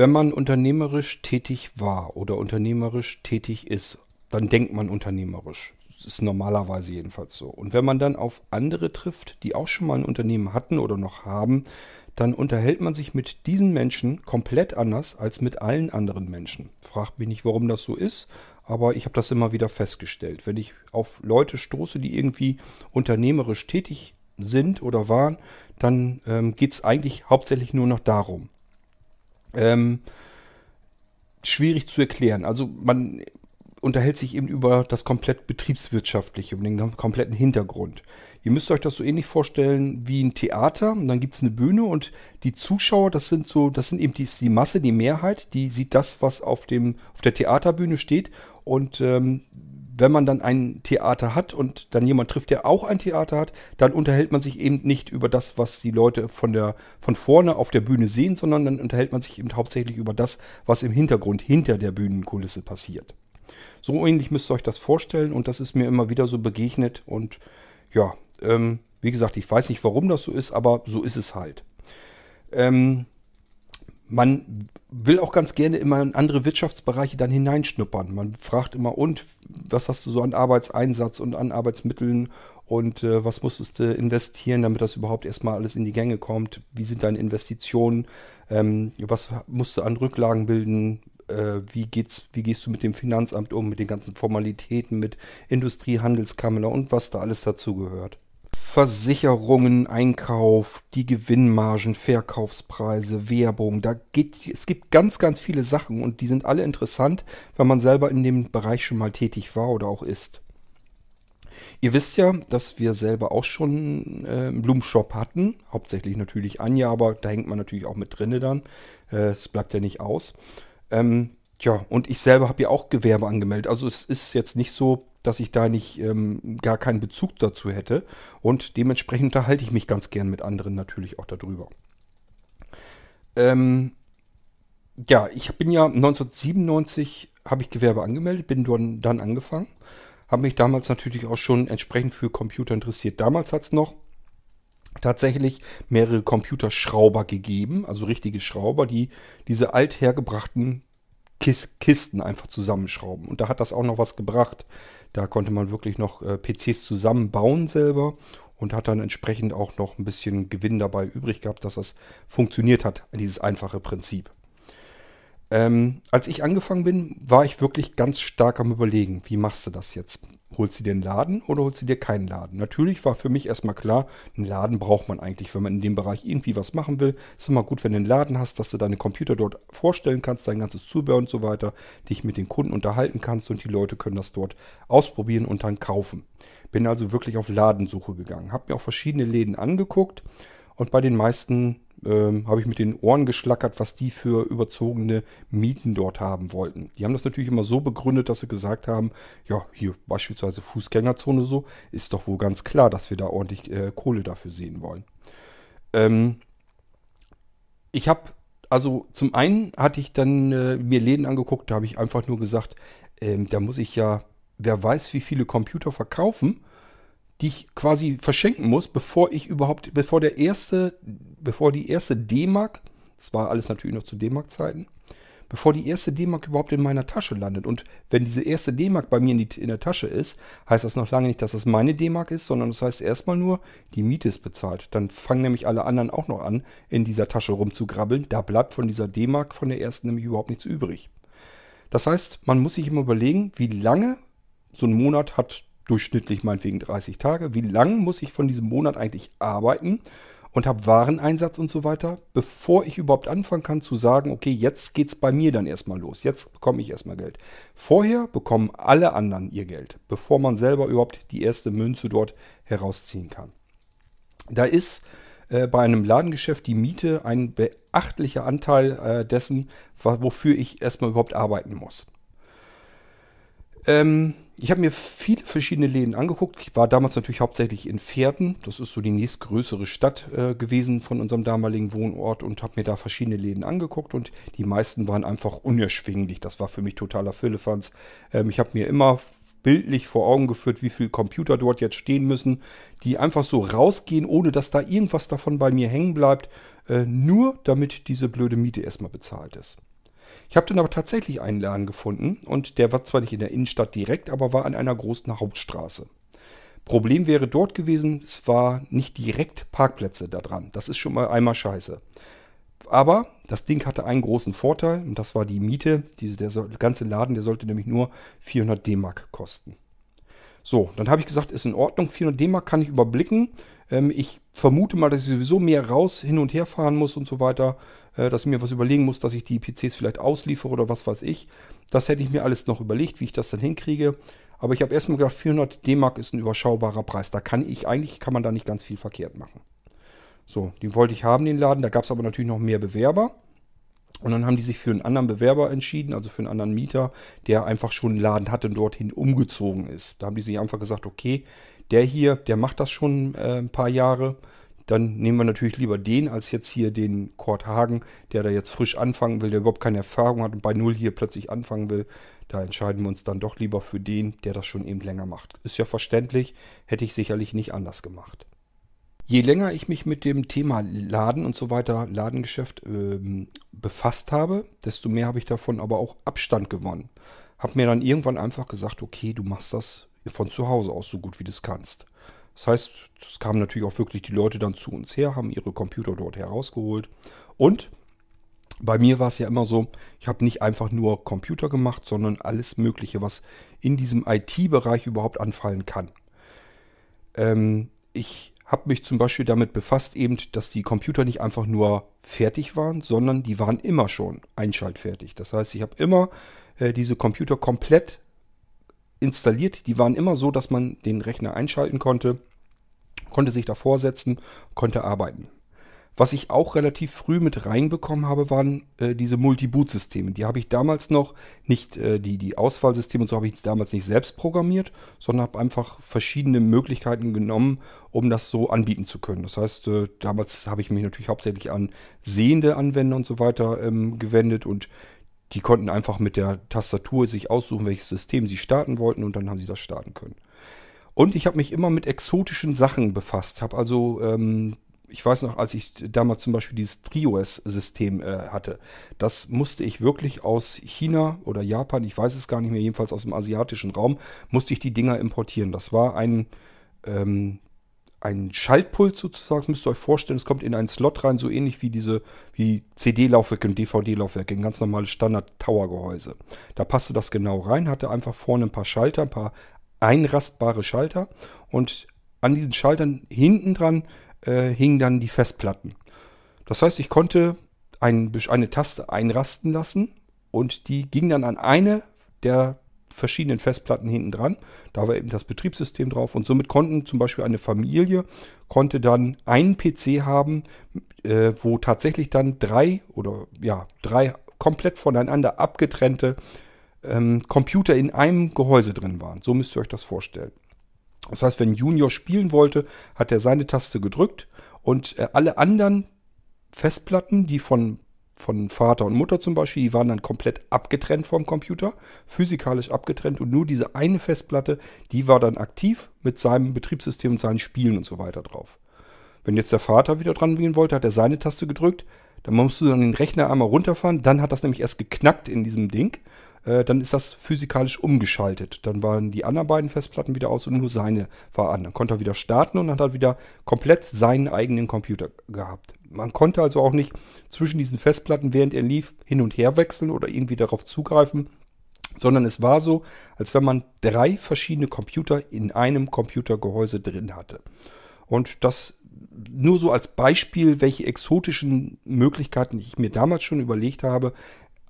Wenn man unternehmerisch tätig war oder unternehmerisch tätig ist, dann denkt man unternehmerisch. Das ist normalerweise jedenfalls so. Und wenn man dann auf andere trifft, die auch schon mal ein Unternehmen hatten oder noch haben, dann unterhält man sich mit diesen Menschen komplett anders als mit allen anderen Menschen. Fragt mich nicht, warum das so ist, aber ich habe das immer wieder festgestellt. Wenn ich auf Leute stoße, die irgendwie unternehmerisch tätig sind oder waren, dann ähm, geht es eigentlich hauptsächlich nur noch darum. Ähm, schwierig zu erklären. Also man unterhält sich eben über das komplett betriebswirtschaftliche, über den kompletten Hintergrund. Ihr müsst euch das so ähnlich vorstellen wie ein Theater. Und dann gibt es eine Bühne und die Zuschauer, das sind so, das sind eben die, die Masse, die Mehrheit, die sieht das, was auf dem, auf der Theaterbühne steht. Und ähm, wenn man dann ein Theater hat und dann jemand trifft, der auch ein Theater hat, dann unterhält man sich eben nicht über das, was die Leute von der von vorne auf der Bühne sehen, sondern dann unterhält man sich eben hauptsächlich über das, was im Hintergrund hinter der Bühnenkulisse passiert. So ähnlich müsst ihr euch das vorstellen und das ist mir immer wieder so begegnet und ja, ähm, wie gesagt, ich weiß nicht, warum das so ist, aber so ist es halt. Ähm, man will auch ganz gerne immer in andere Wirtschaftsbereiche dann hineinschnuppern. Man fragt immer, und was hast du so an Arbeitseinsatz und an Arbeitsmitteln und äh, was musstest du investieren, damit das überhaupt erstmal alles in die Gänge kommt? Wie sind deine Investitionen? Ähm, was musst du an Rücklagen bilden? Äh, wie, geht's, wie gehst du mit dem Finanzamt um, mit den ganzen Formalitäten, mit Industrie, Handelskammer und was da alles dazu gehört? Versicherungen, Einkauf, die Gewinnmargen, Verkaufspreise, Werbung. Da geht, es gibt ganz, ganz viele Sachen und die sind alle interessant, wenn man selber in dem Bereich schon mal tätig war oder auch ist. Ihr wisst ja, dass wir selber auch schon äh, einen Blumenshop hatten. Hauptsächlich natürlich Anja, aber da hängt man natürlich auch mit drinne dann. Äh, es bleibt ja nicht aus. Ähm, ja, und ich selber habe ja auch Gewerbe angemeldet. Also es ist jetzt nicht so, dass ich da nicht ähm, gar keinen Bezug dazu hätte. Und dementsprechend unterhalte ich mich ganz gern mit anderen natürlich auch darüber. Ähm, ja, ich bin ja 1997 habe ich Gewerbe angemeldet, bin dann, dann angefangen. Habe mich damals natürlich auch schon entsprechend für Computer interessiert. Damals hat es noch tatsächlich mehrere Computerschrauber gegeben, also richtige Schrauber, die diese althergebrachten Kisten einfach zusammenschrauben. Und da hat das auch noch was gebracht. Da konnte man wirklich noch äh, PCs zusammenbauen selber und hat dann entsprechend auch noch ein bisschen Gewinn dabei übrig gehabt, dass das funktioniert hat, dieses einfache Prinzip. Ähm, als ich angefangen bin, war ich wirklich ganz stark am Überlegen, wie machst du das jetzt? Holst du dir einen Laden oder holst du dir keinen Laden? Natürlich war für mich erstmal klar, einen Laden braucht man eigentlich, wenn man in dem Bereich irgendwie was machen will. Ist immer gut, wenn du einen Laden hast, dass du deine Computer dort vorstellen kannst, dein ganzes Zubehör und so weiter, dich mit den Kunden unterhalten kannst und die Leute können das dort ausprobieren und dann kaufen. Bin also wirklich auf Ladensuche gegangen, habe mir auch verschiedene Läden angeguckt und bei den meisten ähm, habe ich mit den Ohren geschlackert, was die für überzogene Mieten dort haben wollten. Die haben das natürlich immer so begründet, dass sie gesagt haben, ja, hier beispielsweise Fußgängerzone so, ist doch wohl ganz klar, dass wir da ordentlich äh, Kohle dafür sehen wollen. Ähm, ich habe, also zum einen hatte ich dann äh, mir Läden angeguckt, da habe ich einfach nur gesagt, ähm, da muss ich ja, wer weiß, wie viele Computer verkaufen die ich quasi verschenken muss, bevor ich überhaupt, bevor der erste, bevor die erste D-Mark, das war alles natürlich noch zu D-Mark-Zeiten, bevor die erste D-Mark überhaupt in meiner Tasche landet. Und wenn diese erste D-Mark bei mir in, die, in, der Tasche ist, heißt das noch lange nicht, dass das meine D-Mark ist, sondern das heißt erstmal nur, die Miete ist bezahlt. Dann fangen nämlich alle anderen auch noch an, in dieser Tasche rumzugrabbeln. Da bleibt von dieser D-Mark von der ersten nämlich überhaupt nichts übrig. Das heißt, man muss sich immer überlegen, wie lange so ein Monat hat durchschnittlich meinetwegen 30 Tage. Wie lange muss ich von diesem Monat eigentlich arbeiten und habe Wareneinsatz und so weiter, bevor ich überhaupt anfangen kann zu sagen, okay, jetzt geht es bei mir dann erstmal los. Jetzt bekomme ich erstmal Geld. Vorher bekommen alle anderen ihr Geld, bevor man selber überhaupt die erste Münze dort herausziehen kann. Da ist äh, bei einem Ladengeschäft die Miete ein beachtlicher Anteil äh, dessen, wofür ich erstmal überhaupt arbeiten muss. Ähm, ich habe mir viele verschiedene Läden angeguckt. Ich war damals natürlich hauptsächlich in Pferden. Das ist so die nächstgrößere Stadt äh, gewesen von unserem damaligen Wohnort und habe mir da verschiedene Läden angeguckt und die meisten waren einfach unerschwinglich. Das war für mich totaler Füllefanz. Ähm, ich habe mir immer bildlich vor Augen geführt, wie viele Computer dort jetzt stehen müssen, die einfach so rausgehen, ohne dass da irgendwas davon bei mir hängen bleibt, äh, nur damit diese blöde Miete erstmal bezahlt ist. Ich habe dann aber tatsächlich einen Laden gefunden und der war zwar nicht in der Innenstadt direkt, aber war an einer großen Hauptstraße. Problem wäre dort gewesen, es war nicht direkt Parkplätze da dran. Das ist schon mal einmal scheiße. Aber das Ding hatte einen großen Vorteil und das war die Miete. Diese, der, ganze Laden, der sollte nämlich nur 400 D-Mark kosten. So, dann habe ich gesagt, ist in Ordnung, 400 D-Mark kann ich überblicken. Ähm, ich vermute mal, dass ich sowieso mehr raus, hin und her fahren muss und so weiter. Äh, dass ich mir was überlegen muss, dass ich die PCs vielleicht ausliefere oder was weiß ich. Das hätte ich mir alles noch überlegt, wie ich das dann hinkriege. Aber ich habe erstmal gedacht, 400 D-Mark ist ein überschaubarer Preis. Da kann ich eigentlich, kann man da nicht ganz viel verkehrt machen. So, den wollte ich haben, den Laden. Da gab es aber natürlich noch mehr Bewerber. Und dann haben die sich für einen anderen Bewerber entschieden, also für einen anderen Mieter, der einfach schon einen Laden hatte und dorthin umgezogen ist. Da haben die sich einfach gesagt, okay, der hier, der macht das schon äh, ein paar Jahre. Dann nehmen wir natürlich lieber den, als jetzt hier den Kurt Hagen, der da jetzt frisch anfangen will, der überhaupt keine Erfahrung hat und bei Null hier plötzlich anfangen will. Da entscheiden wir uns dann doch lieber für den, der das schon eben länger macht. Ist ja verständlich, hätte ich sicherlich nicht anders gemacht. Je länger ich mich mit dem Thema Laden und so weiter, Ladengeschäft ähm, befasst habe, desto mehr habe ich davon aber auch Abstand gewonnen. Habe mir dann irgendwann einfach gesagt, okay, du machst das von zu Hause aus so gut wie du es kannst. Das heißt, es kamen natürlich auch wirklich die Leute dann zu uns her, haben ihre Computer dort herausgeholt. Und bei mir war es ja immer so, ich habe nicht einfach nur Computer gemacht, sondern alles Mögliche, was in diesem IT-Bereich überhaupt anfallen kann. Ähm, ich habe mich zum Beispiel damit befasst, eben, dass die Computer nicht einfach nur fertig waren, sondern die waren immer schon einschaltfertig. Das heißt, ich habe immer äh, diese Computer komplett installiert. Die waren immer so, dass man den Rechner einschalten konnte, konnte sich davor setzen, konnte arbeiten. Was ich auch relativ früh mit reinbekommen habe, waren äh, diese Multi-Boot-Systeme. Die habe ich damals noch nicht, äh, die, die Auswahlsysteme und so habe ich damals nicht selbst programmiert, sondern habe einfach verschiedene Möglichkeiten genommen, um das so anbieten zu können. Das heißt, äh, damals habe ich mich natürlich hauptsächlich an sehende Anwender und so weiter ähm, gewendet und die konnten einfach mit der Tastatur sich aussuchen, welches System sie starten wollten und dann haben sie das starten können. Und ich habe mich immer mit exotischen Sachen befasst. Habe also ähm, ich weiß noch, als ich damals zum Beispiel dieses TriOS-System äh, hatte, das musste ich wirklich aus China oder Japan, ich weiß es gar nicht mehr, jedenfalls aus dem asiatischen Raum, musste ich die Dinger importieren. Das war ein, ähm, ein Schaltpult sozusagen, das müsst ihr euch vorstellen, es kommt in einen Slot rein, so ähnlich wie diese, wie CD-Laufwerke und DVD-Laufwerke, ein ganz normales Standard-Tower-Gehäuse. Da passte das genau rein, hatte einfach vorne ein paar Schalter, ein paar einrastbare Schalter und an diesen Schaltern hinten dran äh, hingen dann die Festplatten. Das heißt, ich konnte ein, eine Taste einrasten lassen und die ging dann an eine der verschiedenen Festplatten hinten dran. Da war eben das Betriebssystem drauf und somit konnten zum Beispiel eine Familie konnte dann einen PC haben, äh, wo tatsächlich dann drei oder ja drei komplett voneinander abgetrennte ähm, Computer in einem Gehäuse drin waren. So müsst ihr euch das vorstellen. Das heißt, wenn Junior spielen wollte, hat er seine Taste gedrückt und äh, alle anderen Festplatten, die von, von Vater und Mutter zum Beispiel, die waren dann komplett abgetrennt vom Computer, physikalisch abgetrennt und nur diese eine Festplatte, die war dann aktiv mit seinem Betriebssystem und seinen Spielen und so weiter drauf. Wenn jetzt der Vater wieder dran wählen wollte, hat er seine Taste gedrückt, dann musst du dann den Rechner einmal runterfahren, dann hat das nämlich erst geknackt in diesem Ding äh, dann ist das physikalisch umgeschaltet. Dann waren die anderen beiden Festplatten wieder aus und nur seine war an. Dann konnte er wieder starten und hat wieder komplett seinen eigenen Computer gehabt. Man konnte also auch nicht zwischen diesen Festplatten, während er lief, hin und her wechseln oder irgendwie darauf zugreifen, sondern es war so, als wenn man drei verschiedene Computer in einem Computergehäuse drin hatte. Und das nur so als Beispiel, welche exotischen Möglichkeiten ich mir damals schon überlegt habe,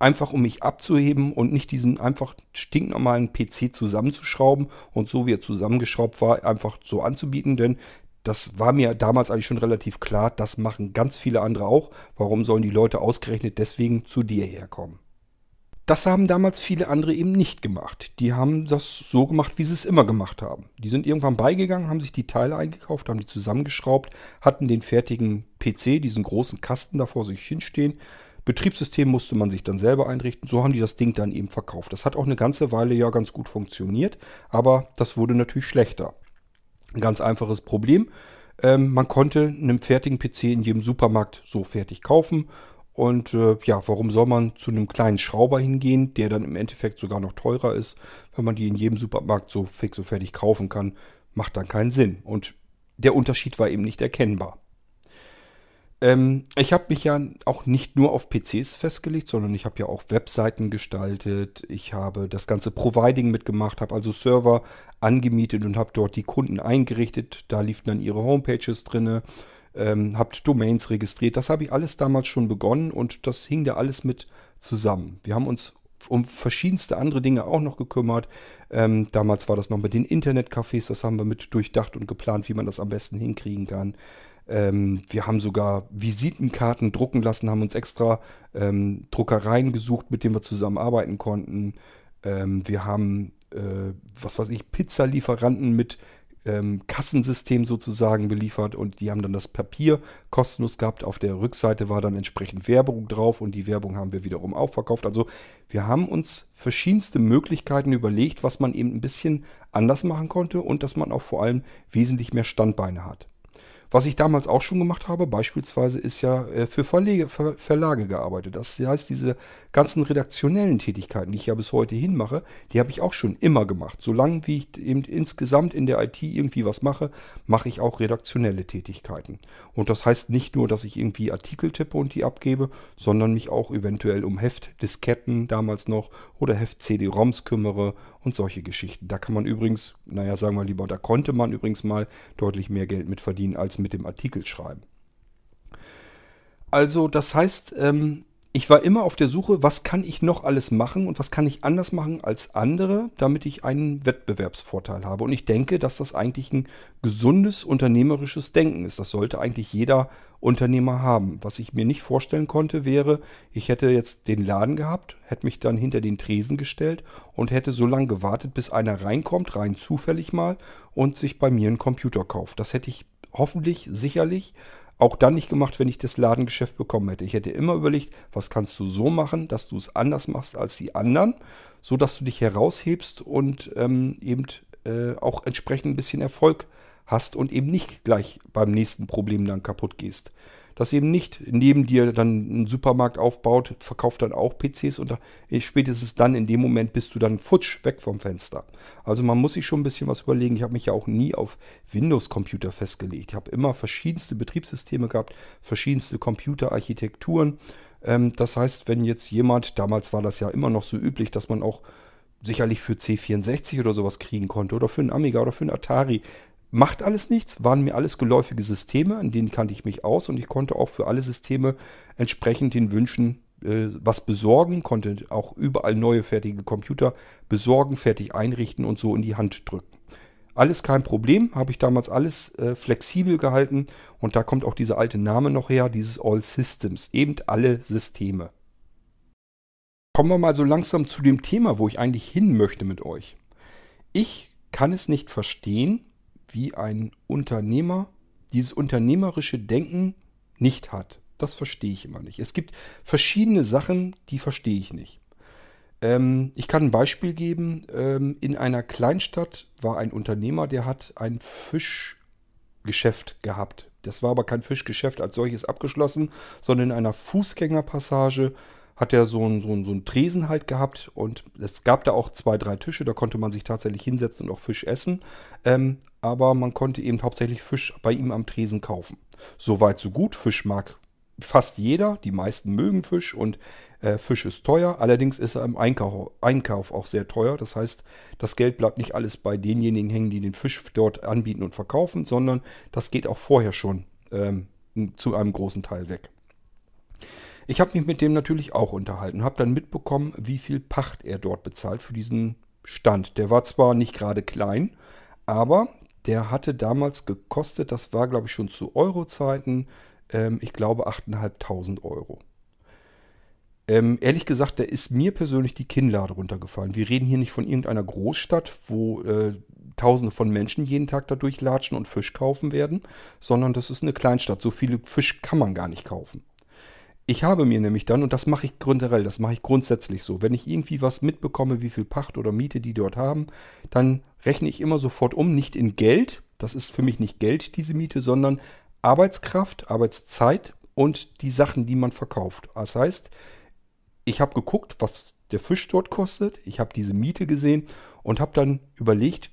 einfach um mich abzuheben und nicht diesen einfach stinknormalen PC zusammenzuschrauben und so wie er zusammengeschraubt war, einfach so anzubieten, denn das war mir damals eigentlich schon relativ klar, das machen ganz viele andere auch. Warum sollen die Leute ausgerechnet deswegen zu dir herkommen? Das haben damals viele andere eben nicht gemacht. Die haben das so gemacht, wie sie es immer gemacht haben. Die sind irgendwann beigegangen, haben sich die Teile eingekauft, haben die zusammengeschraubt, hatten den fertigen PC, diesen großen Kasten da vor sich hinstehen, Betriebssystem musste man sich dann selber einrichten. So haben die das Ding dann eben verkauft. Das hat auch eine ganze Weile ja ganz gut funktioniert, aber das wurde natürlich schlechter. Ein ganz einfaches Problem. Ähm, man konnte einen fertigen PC in jedem Supermarkt so fertig kaufen Und äh, ja, warum soll man zu einem kleinen Schrauber hingehen, der dann im Endeffekt sogar noch teurer ist, wenn man die in jedem Supermarkt so fix und fertig kaufen kann, macht dann keinen Sinn. Und der Unterschied war eben nicht erkennbar. Ähm, ich habe mich ja auch nicht nur auf PCs festgelegt, sondern ich habe ja auch Webseiten gestaltet. Ich habe das ganze Providing mitgemacht, habe also Server angemietet und habe dort die Kunden eingerichtet. Da liefen dann ihre Homepages drinne. Ähm, habt Domains registriert. Das habe ich alles damals schon begonnen und das hing da alles mit zusammen. Wir haben uns um verschiedenste andere Dinge auch noch gekümmert. Ähm, damals war das noch mit den Internetcafés, das haben wir mit durchdacht und geplant, wie man das am besten hinkriegen kann. Ähm, wir haben sogar Visitenkarten drucken lassen, haben uns extra ähm, Druckereien gesucht, mit denen wir zusammenarbeiten konnten. Ähm, wir haben, äh, was weiß ich, Pizzalieferanten mit ähm, Kassensystem sozusagen beliefert und die haben dann das Papier kostenlos gehabt. Auf der Rückseite war dann entsprechend Werbung drauf und die Werbung haben wir wiederum auch verkauft. Also wir haben uns verschiedenste Möglichkeiten überlegt, was man eben ein bisschen anders machen konnte und dass man auch vor allem wesentlich mehr Standbeine hat. Was ich damals auch schon gemacht habe, beispielsweise, ist ja äh, für Verlege, Ver Verlage gearbeitet. Das heißt, diese ganzen redaktionellen Tätigkeiten, die ich ja bis heute hin mache, die habe ich auch schon immer gemacht. Solange wie ich eben insgesamt in der IT irgendwie was mache, mache ich auch redaktionelle Tätigkeiten. Und das heißt nicht nur, dass ich irgendwie Artikel tippe und die abgebe, sondern mich auch eventuell um Heftdisketten damals noch oder Heft-CD-ROMs kümmere und solche Geschichten. Da kann man übrigens, naja, sagen wir lieber, da konnte man übrigens mal deutlich mehr Geld mit verdienen als mit dem Artikel schreiben. Also das heißt, ähm, ich war immer auf der Suche, was kann ich noch alles machen und was kann ich anders machen als andere, damit ich einen Wettbewerbsvorteil habe. Und ich denke, dass das eigentlich ein gesundes unternehmerisches Denken ist. Das sollte eigentlich jeder Unternehmer haben. Was ich mir nicht vorstellen konnte, wäre, ich hätte jetzt den Laden gehabt, hätte mich dann hinter den Tresen gestellt und hätte so lange gewartet, bis einer reinkommt, rein zufällig mal, und sich bei mir einen Computer kauft. Das hätte ich hoffentlich, sicherlich auch dann nicht gemacht, wenn ich das Ladengeschäft bekommen hätte. Ich hätte immer überlegt, was kannst du so machen, dass du es anders machst als die anderen, so dass du dich heraushebst und ähm, eben äh, auch entsprechend ein bisschen Erfolg hast und eben nicht gleich beim nächsten Problem dann kaputt gehst dass eben nicht neben dir dann ein Supermarkt aufbaut, verkauft dann auch PCs und spätestens dann in dem Moment bist du dann futsch weg vom Fenster. Also man muss sich schon ein bisschen was überlegen. Ich habe mich ja auch nie auf Windows-Computer festgelegt. Ich habe immer verschiedenste Betriebssysteme gehabt, verschiedenste Computerarchitekturen. Ähm, das heißt, wenn jetzt jemand, damals war das ja immer noch so üblich, dass man auch sicherlich für C64 oder sowas kriegen konnte oder für einen Amiga oder für einen Atari. Macht alles nichts, waren mir alles geläufige Systeme, an denen kannte ich mich aus und ich konnte auch für alle Systeme entsprechend den Wünschen äh, was besorgen, konnte auch überall neue fertige Computer besorgen, fertig einrichten und so in die Hand drücken. Alles kein Problem, habe ich damals alles äh, flexibel gehalten und da kommt auch dieser alte Name noch her, dieses All Systems, eben alle Systeme. Kommen wir mal so langsam zu dem Thema, wo ich eigentlich hin möchte mit euch. Ich kann es nicht verstehen, wie ein Unternehmer dieses unternehmerische Denken nicht hat. Das verstehe ich immer nicht. Es gibt verschiedene Sachen, die verstehe ich nicht. Ähm, ich kann ein Beispiel geben. Ähm, in einer Kleinstadt war ein Unternehmer, der hat ein Fischgeschäft gehabt. Das war aber kein Fischgeschäft als solches abgeschlossen, sondern in einer Fußgängerpassage hat er so einen, so, so einen Tresen halt gehabt und es gab da auch zwei, drei Tische, da konnte man sich tatsächlich hinsetzen und auch Fisch essen. Ähm, aber man konnte eben hauptsächlich Fisch bei ihm am Tresen kaufen. Soweit, so gut. Fisch mag fast jeder, die meisten mögen Fisch und äh, Fisch ist teuer. Allerdings ist er im Einkauf, Einkauf auch sehr teuer. Das heißt, das Geld bleibt nicht alles bei denjenigen hängen, die den Fisch dort anbieten und verkaufen, sondern das geht auch vorher schon ähm, zu einem großen Teil weg. Ich habe mich mit dem natürlich auch unterhalten, habe dann mitbekommen, wie viel Pacht er dort bezahlt für diesen Stand. Der war zwar nicht gerade klein, aber der hatte damals gekostet, das war glaube ich schon zu Euro-Zeiten, ähm, ich glaube 8.500 Euro. Ähm, ehrlich gesagt, da ist mir persönlich die Kinnlade runtergefallen. Wir reden hier nicht von irgendeiner Großstadt, wo äh, Tausende von Menschen jeden Tag da durchlatschen und Fisch kaufen werden, sondern das ist eine Kleinstadt. So viele Fisch kann man gar nicht kaufen. Ich habe mir nämlich dann, und das mache ich generell, das mache ich grundsätzlich so, wenn ich irgendwie was mitbekomme, wie viel Pacht oder Miete die dort haben, dann rechne ich immer sofort um, nicht in Geld, das ist für mich nicht Geld, diese Miete, sondern Arbeitskraft, Arbeitszeit und die Sachen, die man verkauft. Das heißt, ich habe geguckt, was der Fisch dort kostet. Ich habe diese Miete gesehen und habe dann überlegt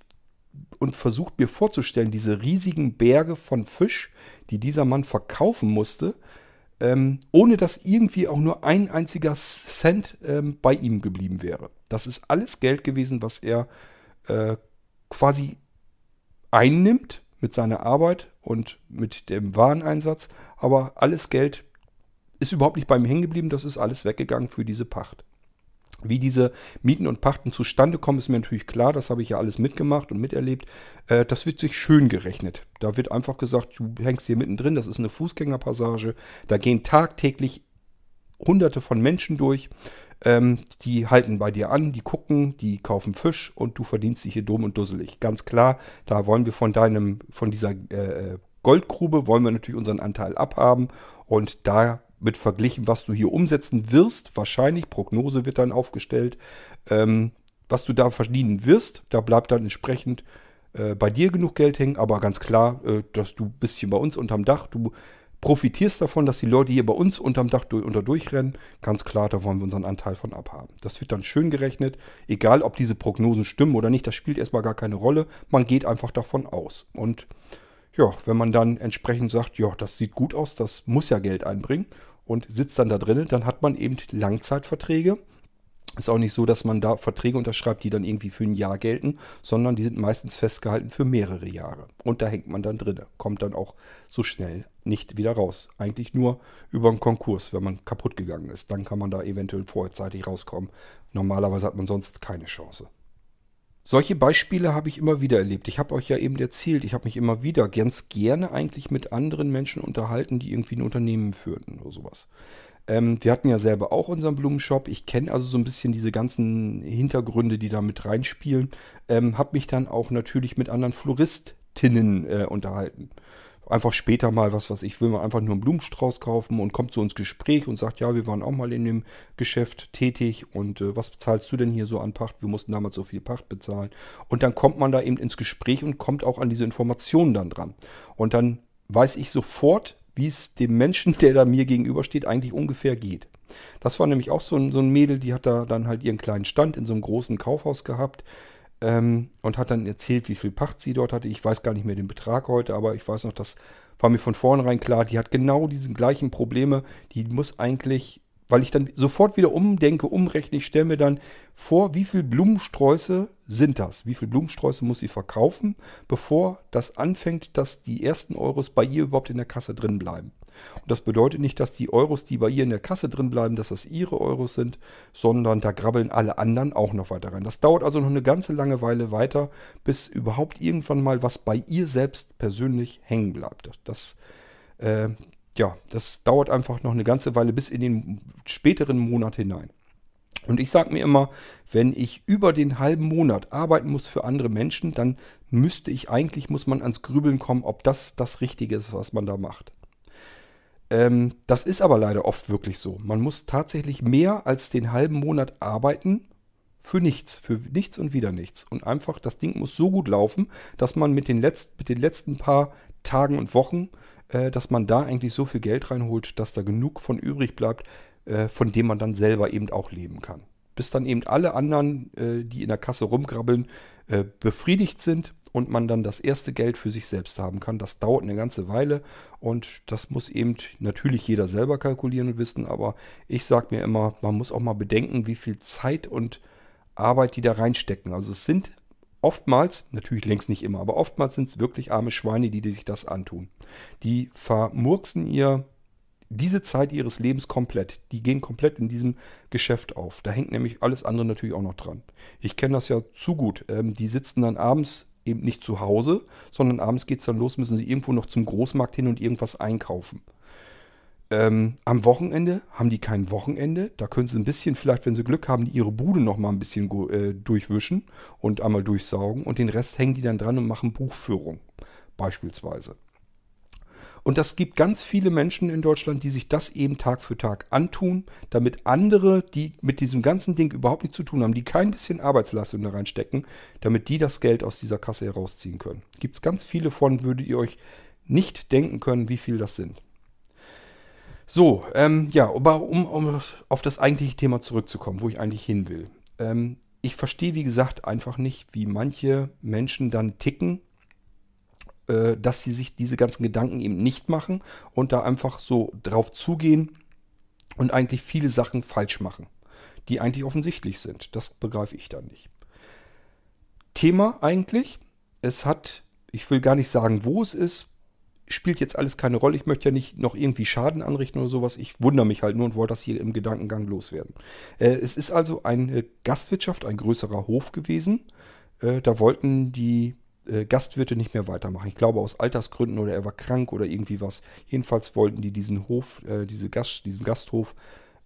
und versucht mir vorzustellen, diese riesigen Berge von Fisch, die dieser Mann verkaufen musste, ähm, ohne dass irgendwie auch nur ein einziger Cent ähm, bei ihm geblieben wäre. Das ist alles Geld gewesen, was er äh, quasi einnimmt mit seiner Arbeit und mit dem Wareneinsatz, aber alles Geld ist überhaupt nicht bei ihm hängen geblieben, das ist alles weggegangen für diese Pacht. Wie diese Mieten und Pachten zustande kommen, ist mir natürlich klar. Das habe ich ja alles mitgemacht und miterlebt. Äh, das wird sich schön gerechnet. Da wird einfach gesagt, du hängst hier mittendrin, das ist eine Fußgängerpassage. Da gehen tagtäglich hunderte von Menschen durch. Ähm, die halten bei dir an, die gucken, die kaufen Fisch und du verdienst dich hier dumm und dusselig. Ganz klar, da wollen wir von deinem, von dieser äh, Goldgrube, wollen wir natürlich unseren Anteil abhaben. Und da mit verglichen, was du hier umsetzen wirst. Wahrscheinlich, Prognose wird dann aufgestellt. Ähm, was du da verdienen wirst, da bleibt dann entsprechend äh, bei dir genug Geld hängen, aber ganz klar, äh, dass du bist hier bei uns unterm Dach, du profitierst davon, dass die Leute hier bei uns unterm Dach durch, unter durchrennen. Ganz klar, da wollen wir unseren Anteil von abhaben. Das wird dann schön gerechnet, egal ob diese Prognosen stimmen oder nicht, das spielt erstmal gar keine Rolle. Man geht einfach davon aus. Und ja, wenn man dann entsprechend sagt, ja, das sieht gut aus, das muss ja Geld einbringen und sitzt dann da drinnen, dann hat man eben Langzeitverträge. Ist auch nicht so, dass man da Verträge unterschreibt, die dann irgendwie für ein Jahr gelten, sondern die sind meistens festgehalten für mehrere Jahre. Und da hängt man dann drinne, kommt dann auch so schnell nicht wieder raus. Eigentlich nur über einen Konkurs, wenn man kaputt gegangen ist. Dann kann man da eventuell vorzeitig rauskommen. Normalerweise hat man sonst keine Chance. Solche Beispiele habe ich immer wieder erlebt. Ich habe euch ja eben erzählt, ich habe mich immer wieder ganz gerne eigentlich mit anderen Menschen unterhalten, die irgendwie ein Unternehmen führten oder sowas. Ähm, wir hatten ja selber auch unseren Blumenshop. Ich kenne also so ein bisschen diese ganzen Hintergründe, die da mit reinspielen. Ähm, habe mich dann auch natürlich mit anderen Floristinnen äh, unterhalten einfach später mal, was was ich will, mal einfach nur einen Blumenstrauß kaufen und kommt zu uns Gespräch und sagt, ja, wir waren auch mal in dem Geschäft tätig und äh, was bezahlst du denn hier so an Pacht? Wir mussten damals so viel Pacht bezahlen. Und dann kommt man da eben ins Gespräch und kommt auch an diese Informationen dann dran. Und dann weiß ich sofort, wie es dem Menschen, der da mir gegenübersteht, eigentlich ungefähr geht. Das war nämlich auch so ein, so ein Mädel, die hat da dann halt ihren kleinen Stand in so einem großen Kaufhaus gehabt ähm, und hat dann erzählt, wie viel Pacht sie dort hatte. Ich weiß gar nicht mehr den Betrag heute, aber ich weiß noch, das war mir von vornherein klar. Die hat genau diese gleichen Probleme. Die muss eigentlich, weil ich dann sofort wieder umdenke, umrechne, ich stelle mir dann vor, wie viel Blumensträuße sind das? Wie viel Blumensträuße muss sie verkaufen, bevor das anfängt, dass die ersten Euros bei ihr überhaupt in der Kasse drin bleiben? Und das bedeutet nicht, dass die Euros, die bei ihr in der Kasse drin bleiben, dass das ihre Euros sind, sondern da grabbeln alle anderen auch noch weiter rein. Das dauert also noch eine ganze lange Weile weiter, bis überhaupt irgendwann mal was bei ihr selbst persönlich hängen bleibt. Das, äh, ja, das dauert einfach noch eine ganze Weile bis in den späteren Monat hinein. Und ich sage mir immer, wenn ich über den halben Monat arbeiten muss für andere Menschen, dann müsste ich eigentlich, muss man ans Grübeln kommen, ob das das Richtige ist, was man da macht. Ähm, das ist aber leider oft wirklich so. Man muss tatsächlich mehr als den halben Monat arbeiten für nichts, für nichts und wieder nichts. Und einfach, das Ding muss so gut laufen, dass man mit den, letzt, mit den letzten paar Tagen und Wochen, äh, dass man da eigentlich so viel Geld reinholt, dass da genug von übrig bleibt, äh, von dem man dann selber eben auch leben kann. Bis dann eben alle anderen, äh, die in der Kasse rumkrabbeln, äh, befriedigt sind und man dann das erste Geld für sich selbst haben kann. Das dauert eine ganze Weile und das muss eben natürlich jeder selber kalkulieren und wissen, aber ich sage mir immer, man muss auch mal bedenken, wie viel Zeit und Arbeit die da reinstecken. Also es sind oftmals, natürlich längst nicht immer, aber oftmals sind es wirklich arme Schweine, die, die sich das antun. Die vermurksen ihr diese Zeit ihres Lebens komplett. Die gehen komplett in diesem Geschäft auf. Da hängt nämlich alles andere natürlich auch noch dran. Ich kenne das ja zu gut. Ähm, die sitzen dann abends eben nicht zu Hause, sondern abends geht es dann los, müssen sie irgendwo noch zum Großmarkt hin und irgendwas einkaufen. Ähm, am Wochenende haben die kein Wochenende. Da können sie ein bisschen, vielleicht, wenn sie Glück haben, ihre Bude noch mal ein bisschen äh, durchwischen und einmal durchsaugen. Und den Rest hängen die dann dran und machen Buchführung, beispielsweise. Und das gibt ganz viele Menschen in Deutschland, die sich das eben Tag für Tag antun, damit andere, die mit diesem ganzen Ding überhaupt nichts zu tun haben, die kein bisschen Arbeitsleistung da reinstecken, damit die das Geld aus dieser Kasse herausziehen können. Gibt es ganz viele von, würdet ihr euch nicht denken können, wie viel das sind. So, ähm, ja, aber um, um auf das eigentliche Thema zurückzukommen, wo ich eigentlich hin will. Ähm, ich verstehe, wie gesagt, einfach nicht, wie manche Menschen dann ticken, äh, dass sie sich diese ganzen Gedanken eben nicht machen und da einfach so drauf zugehen und eigentlich viele Sachen falsch machen, die eigentlich offensichtlich sind. Das begreife ich dann nicht. Thema eigentlich, es hat, ich will gar nicht sagen, wo es ist, spielt jetzt alles keine Rolle. Ich möchte ja nicht noch irgendwie Schaden anrichten oder sowas. Ich wundere mich halt nur und wollte das hier im Gedankengang loswerden. Äh, es ist also eine Gastwirtschaft, ein größerer Hof gewesen. Äh, da wollten die äh, Gastwirte nicht mehr weitermachen. Ich glaube aus Altersgründen oder er war krank oder irgendwie was. Jedenfalls wollten die diesen Hof, äh, diese Gast, diesen Gasthof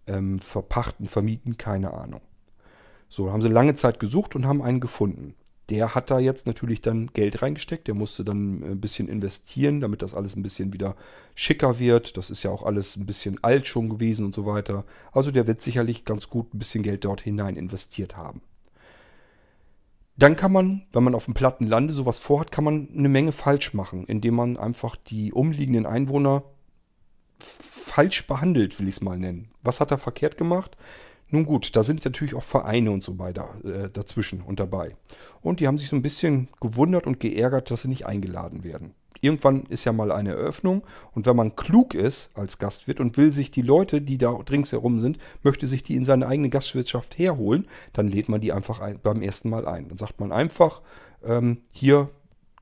ähm, verpachten, vermieten, keine Ahnung. So, haben sie lange Zeit gesucht und haben einen gefunden der hat da jetzt natürlich dann Geld reingesteckt. Der musste dann ein bisschen investieren, damit das alles ein bisschen wieder schicker wird. Das ist ja auch alles ein bisschen alt schon gewesen und so weiter. Also der wird sicherlich ganz gut ein bisschen Geld dort hinein investiert haben. Dann kann man, wenn man auf dem platten Lande sowas vorhat, kann man eine Menge falsch machen, indem man einfach die umliegenden Einwohner falsch behandelt, will ich es mal nennen. Was hat er verkehrt gemacht? Nun gut, da sind natürlich auch Vereine und so weiter äh, dazwischen und dabei. Und die haben sich so ein bisschen gewundert und geärgert, dass sie nicht eingeladen werden. Irgendwann ist ja mal eine Eröffnung und wenn man klug ist als Gastwirt und will sich die Leute, die da ringsherum sind, möchte sich die in seine eigene Gastwirtschaft herholen, dann lädt man die einfach ein, beim ersten Mal ein. Dann sagt man einfach, ähm, hier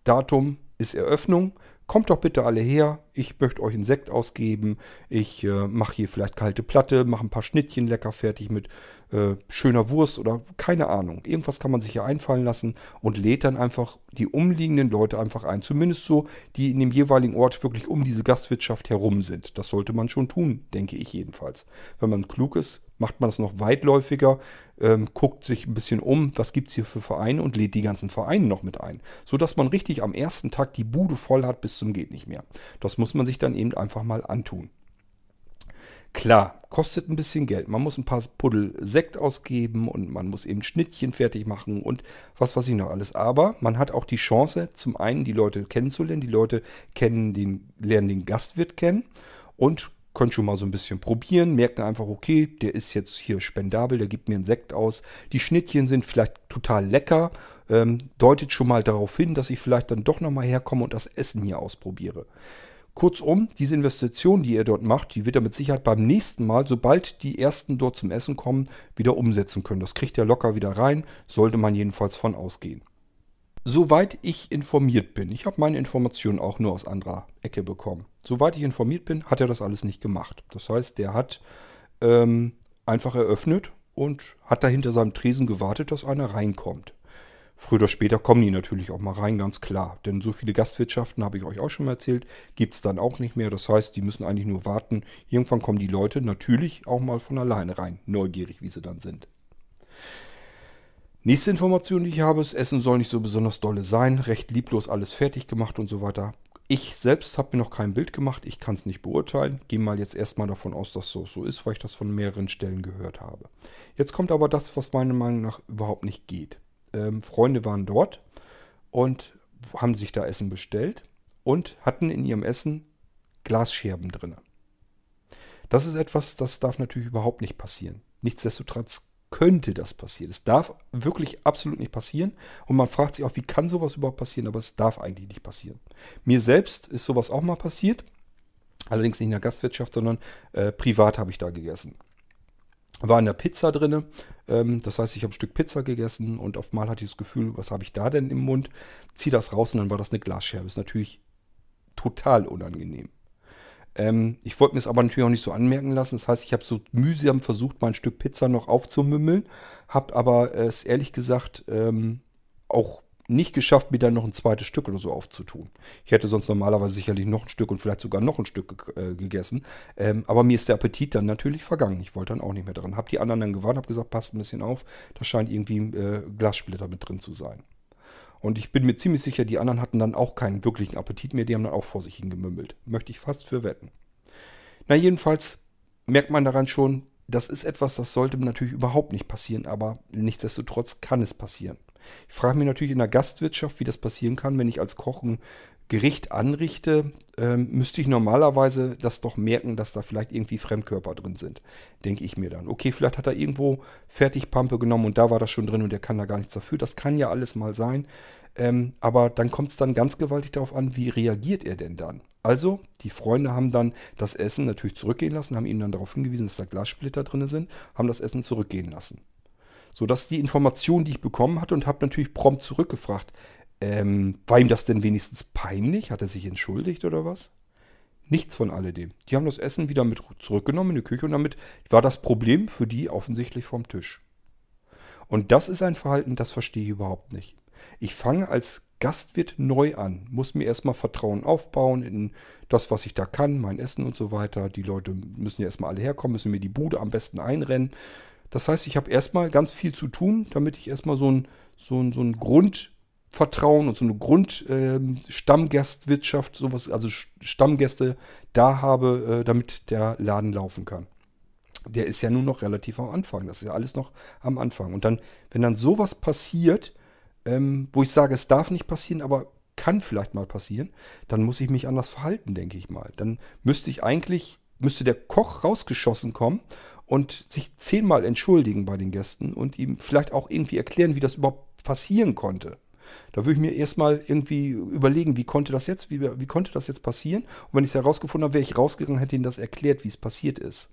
Datum ist Eröffnung, kommt doch bitte alle her, ich möchte euch einen Sekt ausgeben, ich äh, mache hier vielleicht kalte Platte, mache ein paar Schnittchen lecker fertig mit äh, schöner Wurst oder keine Ahnung. Irgendwas kann man sich hier einfallen lassen und lädt dann einfach die umliegenden Leute einfach ein. Zumindest so, die in dem jeweiligen Ort wirklich um diese Gastwirtschaft herum sind. Das sollte man schon tun, denke ich jedenfalls. Wenn man klug ist, macht man es noch weitläufiger, ähm, guckt sich ein bisschen um, was gibt es hier für Vereine und lädt die ganzen Vereine noch mit ein. Sodass man richtig am ersten Tag die Bude voll hat bis zum geht nicht mehr. Das muss man sich dann eben einfach mal antun. Klar, kostet ein bisschen Geld. Man muss ein paar Puddel Sekt ausgeben und man muss eben Schnittchen fertig machen und was weiß ich noch alles. Aber man hat auch die Chance, zum einen die Leute kennenzulernen. Die Leute kennen den, lernen den Gastwirt kennen und können schon mal so ein bisschen probieren, merken einfach, okay, der ist jetzt hier spendabel, der gibt mir einen Sekt aus. Die Schnittchen sind vielleicht total lecker, ähm, deutet schon mal darauf hin, dass ich vielleicht dann doch nochmal herkomme und das Essen hier ausprobiere. Kurzum, diese Investition, die ihr dort macht, die wird er mit Sicherheit beim nächsten Mal, sobald die ersten dort zum Essen kommen, wieder umsetzen können. Das kriegt er locker wieder rein, sollte man jedenfalls von ausgehen. Soweit ich informiert bin, ich habe meine Informationen auch nur aus anderer Ecke bekommen. Soweit ich informiert bin, hat er das alles nicht gemacht. Das heißt, der hat ähm, einfach eröffnet und hat da hinter seinem Tresen gewartet, dass einer reinkommt. Früher oder später kommen die natürlich auch mal rein, ganz klar. Denn so viele Gastwirtschaften, habe ich euch auch schon mal erzählt, gibt es dann auch nicht mehr. Das heißt, die müssen eigentlich nur warten. Irgendwann kommen die Leute natürlich auch mal von alleine rein. Neugierig, wie sie dann sind. Nächste Information, die ich habe, ist, Essen soll nicht so besonders dolle sein. Recht lieblos alles fertig gemacht und so weiter. Ich selbst habe mir noch kein Bild gemacht. Ich kann es nicht beurteilen. Gehe mal jetzt erstmal davon aus, dass so so ist, weil ich das von mehreren Stellen gehört habe. Jetzt kommt aber das, was meiner Meinung nach überhaupt nicht geht ähm, Freunde waren dort und haben sich da Essen bestellt und hatten in ihrem Essen Glasscherben drin. Das ist etwas, das darf natürlich überhaupt nicht passieren. Nichtsdestotrotz könnte das passieren. Es darf wirklich absolut nicht passieren. Und man fragt sich auch, wie kann sowas überhaupt passieren? Aber es darf eigentlich nicht passieren. Mir selbst ist sowas auch mal passiert. Allerdings nicht in der Gastwirtschaft, sondern äh, privat habe ich da gegessen war in der Pizza drin. Ähm, das heißt, ich habe ein Stück Pizza gegessen und auf mal hatte ich das Gefühl, was habe ich da denn im Mund? Zieh das raus und dann war das eine Glasscherbe. Ist natürlich total unangenehm. Ähm, ich wollte mir es aber natürlich auch nicht so anmerken lassen. Das heißt, ich habe so mühsam versucht, mein Stück Pizza noch aufzumümmeln, habe aber es ehrlich gesagt ähm, auch nicht geschafft, mir dann noch ein zweites Stück oder so aufzutun. Ich hätte sonst normalerweise sicherlich noch ein Stück und vielleicht sogar noch ein Stück äh, gegessen. Ähm, aber mir ist der Appetit dann natürlich vergangen. Ich wollte dann auch nicht mehr dran. Hab die anderen dann gewarnt, hab gesagt, passt ein bisschen auf. Da scheint irgendwie äh, Glassplitter mit drin zu sein. Und ich bin mir ziemlich sicher, die anderen hatten dann auch keinen wirklichen Appetit mehr. Die haben dann auch vor sich hingemümmelt. Möchte ich fast für wetten. Na, jedenfalls merkt man daran schon, das ist etwas, das sollte natürlich überhaupt nicht passieren, aber nichtsdestotrotz kann es passieren. Ich frage mich natürlich in der Gastwirtschaft, wie das passieren kann, wenn ich als Koch ein Gericht anrichte, ähm, müsste ich normalerweise das doch merken, dass da vielleicht irgendwie Fremdkörper drin sind. Denke ich mir dann. Okay, vielleicht hat er irgendwo Fertigpampe genommen und da war das schon drin und der kann da gar nichts dafür. Das kann ja alles mal sein. Ähm, aber dann kommt es dann ganz gewaltig darauf an, wie reagiert er denn dann? Also, die Freunde haben dann das Essen natürlich zurückgehen lassen, haben ihm dann darauf hingewiesen, dass da Glassplitter drin sind, haben das Essen zurückgehen lassen. So, das ist die Information, die ich bekommen hatte und habe natürlich prompt zurückgefragt. Ähm, war ihm das denn wenigstens peinlich? Hat er sich entschuldigt oder was? Nichts von alledem. Die haben das Essen wieder mit zurückgenommen in die Küche und damit war das Problem für die offensichtlich vom Tisch. Und das ist ein Verhalten, das verstehe ich überhaupt nicht. Ich fange als Gastwirt neu an, muss mir erstmal Vertrauen aufbauen in das, was ich da kann, mein Essen und so weiter. Die Leute müssen ja erstmal alle herkommen, müssen mir die Bude am besten einrennen. Das heißt, ich habe erstmal ganz viel zu tun, damit ich erstmal so ein, so ein, so ein Grundvertrauen und so eine Grundstammgastwirtschaft, ähm, sowas, also Stammgäste da habe, äh, damit der Laden laufen kann. Der ist ja nur noch relativ am Anfang. Das ist ja alles noch am Anfang. Und dann, wenn dann sowas passiert, ähm, wo ich sage, es darf nicht passieren, aber kann vielleicht mal passieren, dann muss ich mich anders verhalten, denke ich mal. Dann müsste ich eigentlich, müsste der Koch rausgeschossen kommen und sich zehnmal entschuldigen bei den Gästen und ihm vielleicht auch irgendwie erklären, wie das überhaupt passieren konnte. Da würde ich mir erstmal irgendwie überlegen, wie konnte das jetzt, wie, wie konnte das jetzt passieren? Und wenn ich es herausgefunden habe, wäre ich rausgegangen, hätte ihnen das erklärt, wie es passiert ist.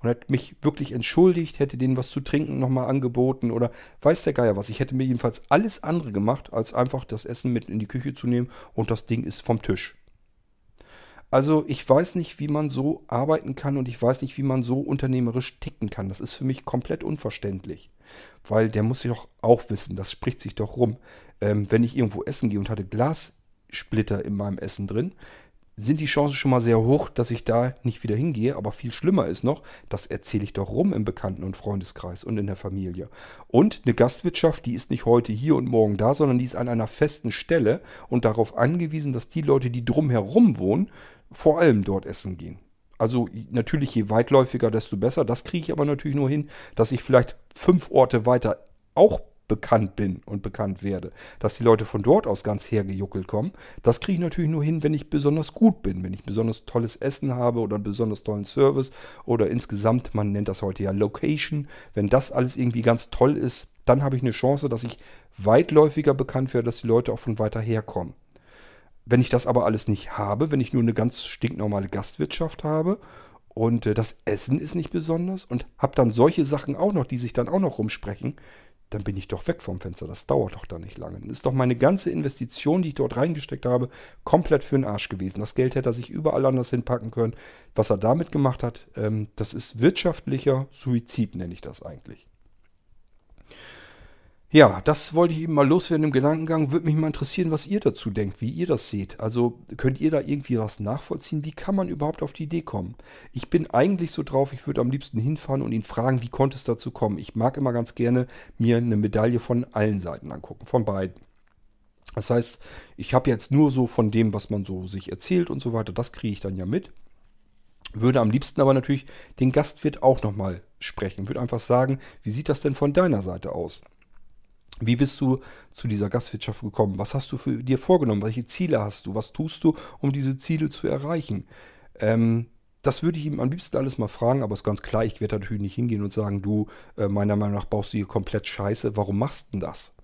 Und hätte mich wirklich entschuldigt, hätte denen was zu trinken nochmal angeboten oder weiß der Geier was. Ich hätte mir jedenfalls alles andere gemacht, als einfach das Essen mit in die Küche zu nehmen und das Ding ist vom Tisch. Also ich weiß nicht, wie man so arbeiten kann und ich weiß nicht, wie man so unternehmerisch ticken kann. Das ist für mich komplett unverständlich. Weil der muss sich doch auch wissen, das spricht sich doch rum. Ähm, wenn ich irgendwo essen gehe und hatte Glassplitter in meinem Essen drin, sind die Chancen schon mal sehr hoch, dass ich da nicht wieder hingehe. Aber viel schlimmer ist noch, das erzähle ich doch rum im Bekannten- und Freundeskreis und in der Familie. Und eine Gastwirtschaft, die ist nicht heute hier und morgen da, sondern die ist an einer festen Stelle und darauf angewiesen, dass die Leute, die drumherum wohnen, vor allem dort essen gehen. Also natürlich je weitläufiger, desto besser. Das kriege ich aber natürlich nur hin, dass ich vielleicht fünf Orte weiter auch bekannt bin und bekannt werde. Dass die Leute von dort aus ganz hergejuckelt kommen, das kriege ich natürlich nur hin, wenn ich besonders gut bin, wenn ich besonders tolles Essen habe oder einen besonders tollen Service oder insgesamt, man nennt das heute ja Location. Wenn das alles irgendwie ganz toll ist, dann habe ich eine Chance, dass ich weitläufiger bekannt werde, dass die Leute auch von weiter her kommen. Wenn ich das aber alles nicht habe, wenn ich nur eine ganz stinknormale Gastwirtschaft habe und äh, das Essen ist nicht besonders und habe dann solche Sachen auch noch, die sich dann auch noch rumsprechen, dann bin ich doch weg vom Fenster. Das dauert doch da nicht lange. Dann ist doch meine ganze Investition, die ich dort reingesteckt habe, komplett für den Arsch gewesen. Das Geld hätte er sich überall anders hinpacken können. Was er damit gemacht hat, ähm, das ist wirtschaftlicher Suizid, nenne ich das eigentlich. Ja, das wollte ich eben mal loswerden im Gedankengang. Würde mich mal interessieren, was ihr dazu denkt, wie ihr das seht. Also könnt ihr da irgendwie was nachvollziehen? Wie kann man überhaupt auf die Idee kommen? Ich bin eigentlich so drauf, ich würde am liebsten hinfahren und ihn fragen, wie konnte es dazu kommen? Ich mag immer ganz gerne mir eine Medaille von allen Seiten angucken, von beiden. Das heißt, ich habe jetzt nur so von dem, was man so sich erzählt und so weiter, das kriege ich dann ja mit. Würde am liebsten aber natürlich den Gastwirt auch nochmal sprechen. Würde einfach sagen, wie sieht das denn von deiner Seite aus? Wie bist du zu dieser Gastwirtschaft gekommen? Was hast du für dir vorgenommen? Welche Ziele hast du? Was tust du, um diese Ziele zu erreichen? Ähm, das würde ich ihm am liebsten alles mal fragen, aber ist ganz klar, ich werde natürlich nicht hingehen und sagen, du, äh, meiner Meinung nach baust du hier komplett Scheiße, warum machst du denn das?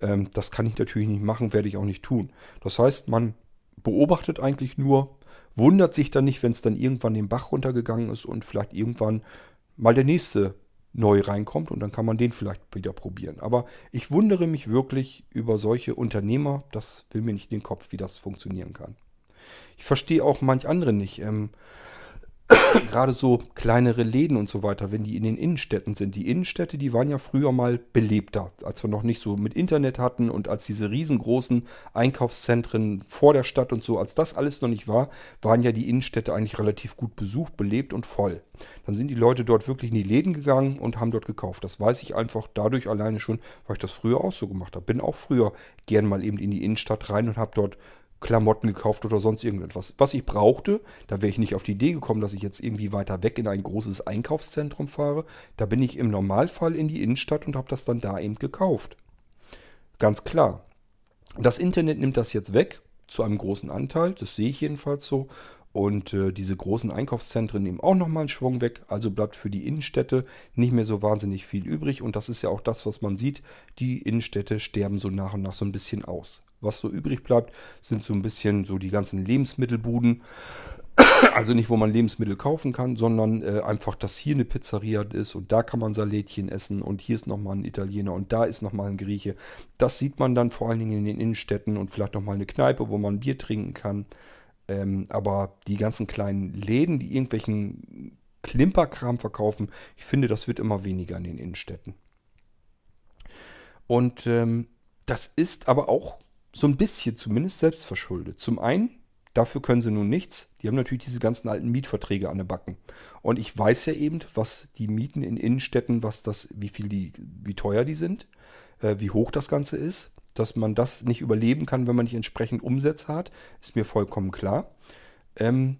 Ähm, das kann ich natürlich nicht machen, werde ich auch nicht tun. Das heißt, man beobachtet eigentlich nur, wundert sich dann nicht, wenn es dann irgendwann den Bach runtergegangen ist und vielleicht irgendwann mal der nächste neu reinkommt und dann kann man den vielleicht wieder probieren. Aber ich wundere mich wirklich über solche Unternehmer, das will mir nicht in den Kopf, wie das funktionieren kann. Ich verstehe auch manch andere nicht. Ähm, gerade so kleinere Läden und so weiter, wenn die in den Innenstädten sind. Die Innenstädte, die waren ja früher mal belebter, als wir noch nicht so mit Internet hatten und als diese riesengroßen Einkaufszentren vor der Stadt und so, als das alles noch nicht war, waren ja die Innenstädte eigentlich relativ gut besucht, belebt und voll. Dann sind die Leute dort wirklich in die Läden gegangen und haben dort gekauft. Das weiß ich einfach dadurch alleine schon, weil ich das früher auch so gemacht habe. Bin auch früher gern mal eben in die Innenstadt rein und habe dort Klamotten gekauft oder sonst irgendetwas. Was ich brauchte, da wäre ich nicht auf die Idee gekommen, dass ich jetzt irgendwie weiter weg in ein großes Einkaufszentrum fahre. Da bin ich im Normalfall in die Innenstadt und habe das dann da eben gekauft. Ganz klar. Das Internet nimmt das jetzt weg. zu einem großen Anteil. Das sehe ich jedenfalls so. Und äh, diese großen Einkaufszentren nehmen auch nochmal einen Schwung weg. Also bleibt für die Innenstädte nicht mehr so wahnsinnig viel übrig. Und das ist ja auch das, was man sieht. Die Innenstädte sterben so nach und nach so ein bisschen aus. Was so übrig bleibt, sind so ein bisschen so die ganzen Lebensmittelbuden. Also nicht, wo man Lebensmittel kaufen kann, sondern äh, einfach, dass hier eine Pizzeria ist und da kann man Salätchen essen und hier ist nochmal ein Italiener und da ist nochmal ein Grieche. Das sieht man dann vor allen Dingen in den Innenstädten und vielleicht nochmal eine Kneipe, wo man Bier trinken kann. Ähm, aber die ganzen kleinen Läden, die irgendwelchen Klimperkram verkaufen, ich finde, das wird immer weniger in den Innenstädten. Und ähm, das ist aber auch so ein bisschen zumindest selbstverschuldet. Zum einen, dafür können sie nun nichts. Die haben natürlich diese ganzen alten Mietverträge an den Backen. Und ich weiß ja eben, was die Mieten in Innenstädten, was das, wie viel die, wie teuer die sind, äh, wie hoch das Ganze ist. Dass man das nicht überleben kann, wenn man nicht entsprechend Umsätze hat, ist mir vollkommen klar. Ähm,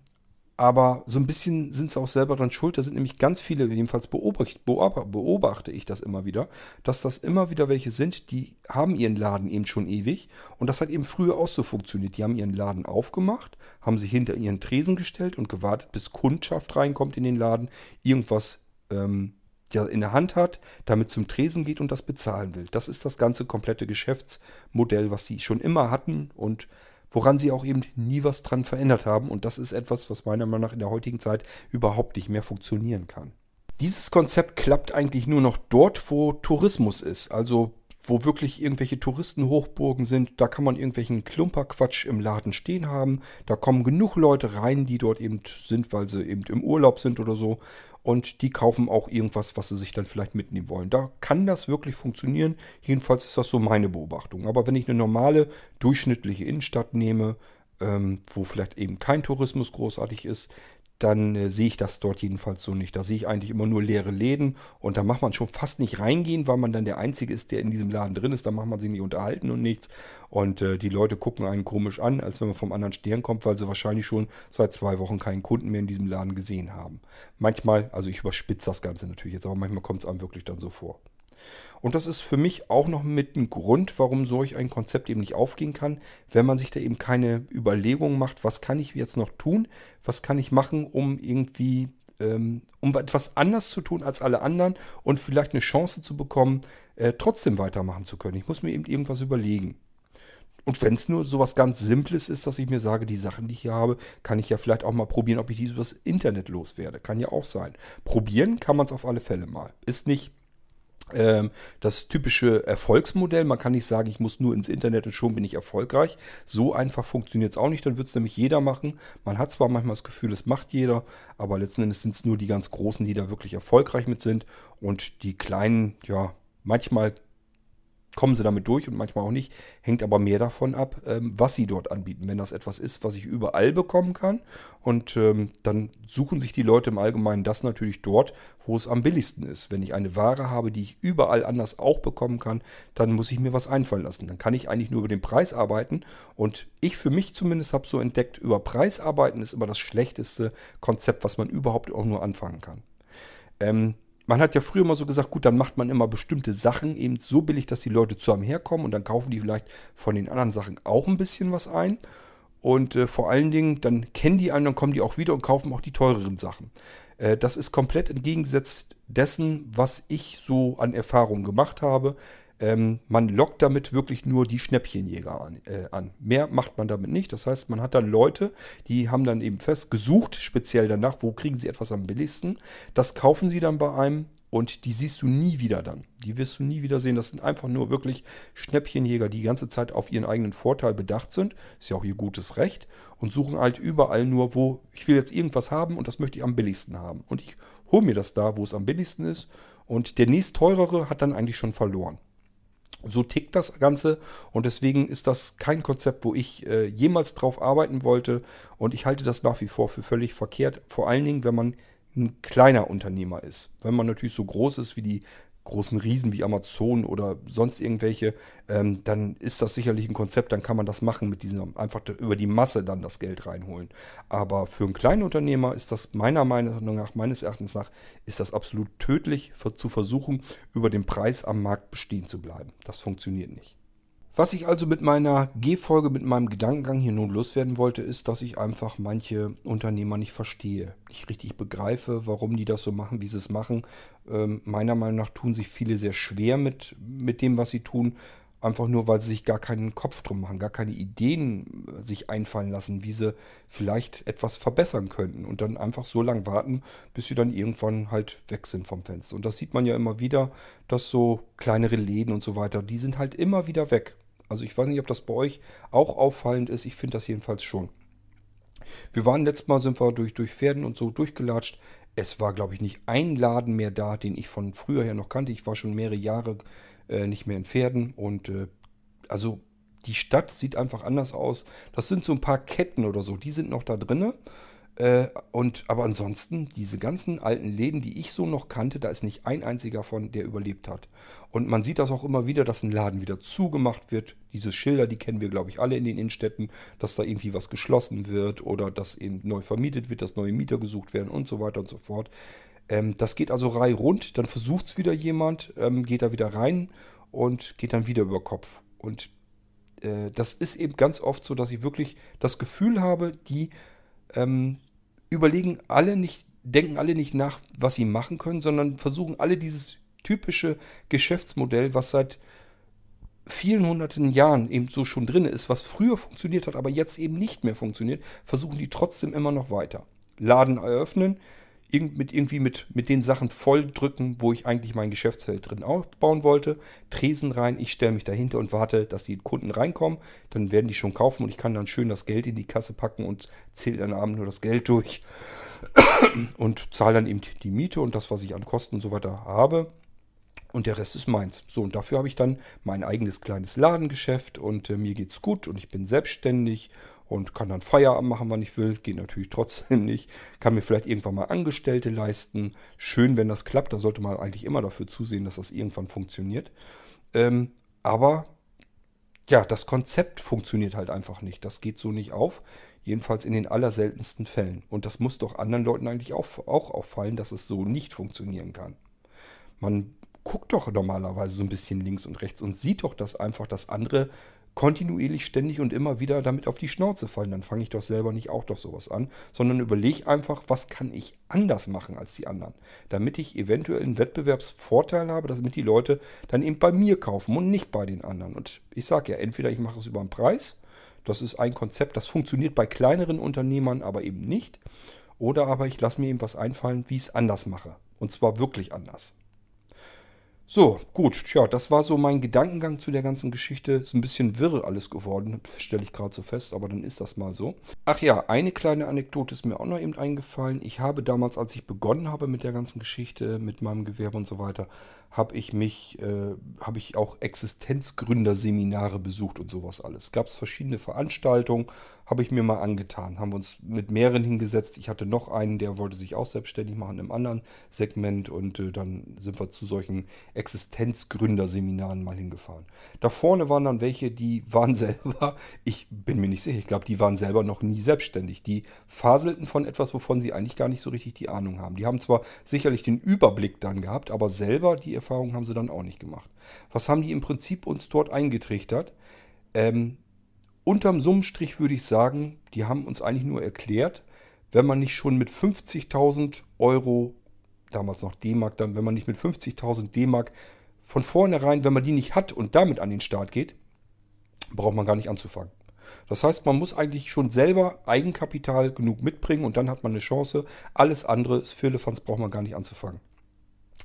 aber so ein bisschen sind sie auch selber dran schuld. Da sind nämlich ganz viele, jedenfalls beobachte, beobachte ich das immer wieder, dass das immer wieder welche sind, die haben ihren Laden eben schon ewig. Und das hat eben früher auch so funktioniert. Die haben ihren Laden aufgemacht, haben sich hinter ihren Tresen gestellt und gewartet, bis Kundschaft reinkommt in den Laden, irgendwas ähm, in der Hand hat, damit zum Tresen geht und das bezahlen will. Das ist das ganze komplette Geschäftsmodell, was sie schon immer hatten und woran sie auch eben nie was dran verändert haben. Und das ist etwas, was meiner Meinung nach in der heutigen Zeit überhaupt nicht mehr funktionieren kann. Dieses Konzept klappt eigentlich nur noch dort, wo Tourismus ist. Also wo wirklich irgendwelche Touristenhochburgen sind. Da kann man irgendwelchen Klumperquatsch im Laden stehen haben. Da kommen genug Leute rein, die dort eben sind, weil sie eben im Urlaub sind oder so und die kaufen auch irgendwas, was sie sich dann vielleicht mitnehmen wollen. Da kann das wirklich funktionieren. Jedenfalls ist das so meine Beobachtung. Aber wenn ich eine normale, durchschnittliche Innenstadt nehme, ähm, wo vielleicht eben kein Tourismus großartig ist, dann äh, sehe ich das dort jedenfalls so nicht. Da sehe ich eigentlich immer nur leere Läden und da macht man schon fast nicht reingehen, weil man dann der Einzige ist, der in diesem Laden drin ist. Da macht man sich nicht unterhalten und nichts. Und äh, die Leute gucken einen komisch an, als wenn man vom anderen Stern kommt, weil sie wahrscheinlich schon seit zwei Wochen keinen Kunden mehr in diesem Laden gesehen haben. Manchmal, also ich überspitze das Ganze natürlich jetzt, aber manchmal kommt es einem wirklich dann so vor. Und das ist für mich auch noch mit ein Grund, warum solch ein Konzept eben nicht aufgehen kann, wenn man sich da eben keine Überlegungen macht, was kann ich jetzt noch tun, was kann ich machen, um irgendwie, ähm, um etwas anders zu tun als alle anderen und vielleicht eine Chance zu bekommen, äh, trotzdem weitermachen zu können. Ich muss mir eben irgendwas überlegen. Und wenn es nur so was ganz Simples ist, dass ich mir sage, die Sachen, die ich hier habe, kann ich ja vielleicht auch mal probieren, ob ich die übers Internet loswerde. Kann ja auch sein. Probieren kann man es auf alle Fälle mal. Ist nicht das typische Erfolgsmodell. Man kann nicht sagen, ich muss nur ins Internet und schon bin ich erfolgreich. So einfach funktioniert es auch nicht. Dann wird es nämlich jeder machen. Man hat zwar manchmal das Gefühl, es macht jeder, aber letzten Endes sind es nur die ganz Großen, die da wirklich erfolgreich mit sind. Und die Kleinen, ja, manchmal kommen sie damit durch und manchmal auch nicht. Hängt aber mehr davon ab, ähm, was sie dort anbieten. Wenn das etwas ist, was ich überall bekommen kann und ähm, dann suchen sich die Leute im Allgemeinen das natürlich dort, wo es am billigsten ist. Wenn ich eine Ware habe, die ich überall anders auch bekommen kann, dann muss ich mir was einfallen lassen. Dann kann ich eigentlich nur über den Preis arbeiten und ich für mich zumindest habe so entdeckt, über Preis arbeiten ist immer das schlechteste Konzept, was man überhaupt auch nur anfangen kann. Ähm, man hat ja früher immer so gesagt, gut, dann macht man immer bestimmte Sachen eben so billig, dass die Leute zu einem herkommen und dann kaufen die vielleicht von den anderen Sachen auch ein bisschen was ein. Und äh, vor allen Dingen, dann kennen die einen, dann kommen die auch wieder und kaufen auch die teureren Sachen. Äh, das ist komplett entgegengesetzt dessen, was ich so an Erfahrungen gemacht habe. Ähm, man lockt damit wirklich nur die Schnäppchenjäger an, äh, an, Mehr macht man damit nicht. Das heißt, man hat dann Leute, die haben dann eben fest gesucht, speziell danach, wo kriegen sie etwas am billigsten. Das kaufen sie dann bei einem und die siehst du nie wieder dann. Die wirst du nie wieder sehen. Das sind einfach nur wirklich Schnäppchenjäger, die die ganze Zeit auf ihren eigenen Vorteil bedacht sind. Ist ja auch ihr gutes Recht. Und suchen halt überall nur, wo ich will jetzt irgendwas haben und das möchte ich am billigsten haben. Und ich hole mir das da, wo es am billigsten ist. Und der nächst teurere hat dann eigentlich schon verloren. So tickt das Ganze und deswegen ist das kein Konzept, wo ich äh, jemals drauf arbeiten wollte und ich halte das nach wie vor für völlig verkehrt, vor allen Dingen, wenn man ein kleiner Unternehmer ist. Wenn man natürlich so groß ist wie die großen Riesen wie Amazon oder sonst irgendwelche, ähm, dann ist das sicherlich ein Konzept, dann kann man das machen mit diesem, einfach über die Masse dann das Geld reinholen. Aber für einen kleinen Unternehmer ist das meiner Meinung nach, meines Erachtens nach, ist das absolut tödlich für, zu versuchen, über den Preis am Markt bestehen zu bleiben. Das funktioniert nicht. Was ich also mit meiner G-Folge, mit meinem Gedankengang hier nun loswerden wollte, ist, dass ich einfach manche Unternehmer nicht verstehe. Nicht richtig begreife, warum die das so machen, wie sie es machen. Ähm, meiner Meinung nach tun sich viele sehr schwer mit, mit dem, was sie tun. Einfach nur, weil sie sich gar keinen Kopf drum machen, gar keine Ideen äh, sich einfallen lassen, wie sie vielleicht etwas verbessern könnten. Und dann einfach so lange warten, bis sie dann irgendwann halt weg sind vom Fenster. Und das sieht man ja immer wieder, dass so kleinere Läden und so weiter, die sind halt immer wieder weg. Also ich weiß nicht, ob das bei euch auch auffallend ist. Ich finde das jedenfalls schon. Wir waren letztes Mal, sind wir durch, durch Pferden und so durchgelatscht. Es war, glaube ich, nicht ein Laden mehr da, den ich von früher her noch kannte. Ich war schon mehrere Jahre äh, nicht mehr in Pferden. Und äh, also die Stadt sieht einfach anders aus. Das sind so ein paar Ketten oder so, die sind noch da drinne. Äh, und, aber ansonsten, diese ganzen alten Läden, die ich so noch kannte, da ist nicht ein einziger von, der überlebt hat. Und man sieht das auch immer wieder, dass ein Laden wieder zugemacht wird. Diese Schilder, die kennen wir, glaube ich, alle in den Innenstädten, dass da irgendwie was geschlossen wird oder dass eben neu vermietet wird, dass neue Mieter gesucht werden und so weiter und so fort. Ähm, das geht also rei rund, dann versucht es wieder jemand, ähm, geht da wieder rein und geht dann wieder über Kopf. Und äh, das ist eben ganz oft so, dass ich wirklich das Gefühl habe, die ähm, überlegen alle nicht, denken alle nicht nach, was sie machen können, sondern versuchen alle dieses typische Geschäftsmodell, was seit vielen hunderten Jahren eben so schon drin ist, was früher funktioniert hat, aber jetzt eben nicht mehr funktioniert, versuchen die trotzdem immer noch weiter. Laden eröffnen, mit, irgendwie mit, mit den Sachen volldrücken, wo ich eigentlich mein Geschäftsfeld drin aufbauen wollte. Tresen rein, ich stelle mich dahinter und warte, dass die Kunden reinkommen. Dann werden die schon kaufen und ich kann dann schön das Geld in die Kasse packen und zähle dann abend nur das Geld durch und zahle dann eben die Miete und das, was ich an Kosten und so weiter habe. Und der Rest ist meins. So, und dafür habe ich dann mein eigenes kleines Ladengeschäft und äh, mir geht's gut und ich bin selbstständig und kann dann Feierabend machen, wann ich will. Geht natürlich trotzdem nicht. Kann mir vielleicht irgendwann mal Angestellte leisten. Schön, wenn das klappt. Da sollte man eigentlich immer dafür zusehen, dass das irgendwann funktioniert. Ähm, aber ja, das Konzept funktioniert halt einfach nicht. Das geht so nicht auf. Jedenfalls in den allerseltensten Fällen. Und das muss doch anderen Leuten eigentlich auch, auch auffallen, dass es so nicht funktionieren kann. Man guckt doch normalerweise so ein bisschen links und rechts und sieht doch, dass einfach das andere kontinuierlich ständig und immer wieder damit auf die Schnauze fallen. Dann fange ich doch selber nicht auch doch sowas an, sondern überlege einfach, was kann ich anders machen als die anderen, damit ich eventuell einen Wettbewerbsvorteil habe, damit die Leute dann eben bei mir kaufen und nicht bei den anderen. Und ich sage ja, entweder ich mache es über den Preis, das ist ein Konzept, das funktioniert bei kleineren Unternehmern aber eben nicht, oder aber ich lasse mir eben was einfallen, wie ich es anders mache. Und zwar wirklich anders. So, gut, tja, das war so mein Gedankengang zu der ganzen Geschichte. Ist ein bisschen wirr alles geworden, stelle ich gerade so fest, aber dann ist das mal so. Ach ja, eine kleine Anekdote ist mir auch noch eben eingefallen. Ich habe damals, als ich begonnen habe mit der ganzen Geschichte, mit meinem Gewerbe und so weiter, habe ich mich, äh, habe ich auch Existenzgründerseminare besucht und sowas alles. Gab es verschiedene Veranstaltungen, habe ich mir mal angetan. Haben wir uns mit mehreren hingesetzt. Ich hatte noch einen, der wollte sich auch selbstständig machen im anderen Segment und äh, dann sind wir zu solchen Existenzgründerseminaren mal hingefahren. Da vorne waren dann welche, die waren selber, ich bin mir nicht sicher, ich glaube, die waren selber noch nie selbstständig. Die faselten von etwas, wovon sie eigentlich gar nicht so richtig die Ahnung haben. Die haben zwar sicherlich den Überblick dann gehabt, aber selber die Erfahrung haben sie dann auch nicht gemacht. Was haben die im Prinzip uns dort eingetrichtert? Ähm, unterm Summenstrich würde ich sagen, die haben uns eigentlich nur erklärt, wenn man nicht schon mit 50.000 Euro, damals noch D-Mark dann, wenn man nicht mit 50.000 D-Mark von vornherein, wenn man die nicht hat und damit an den Start geht, braucht man gar nicht anzufangen. Das heißt, man muss eigentlich schon selber Eigenkapital genug mitbringen und dann hat man eine Chance. Alles andere, ist Firlefanz, braucht man gar nicht anzufangen.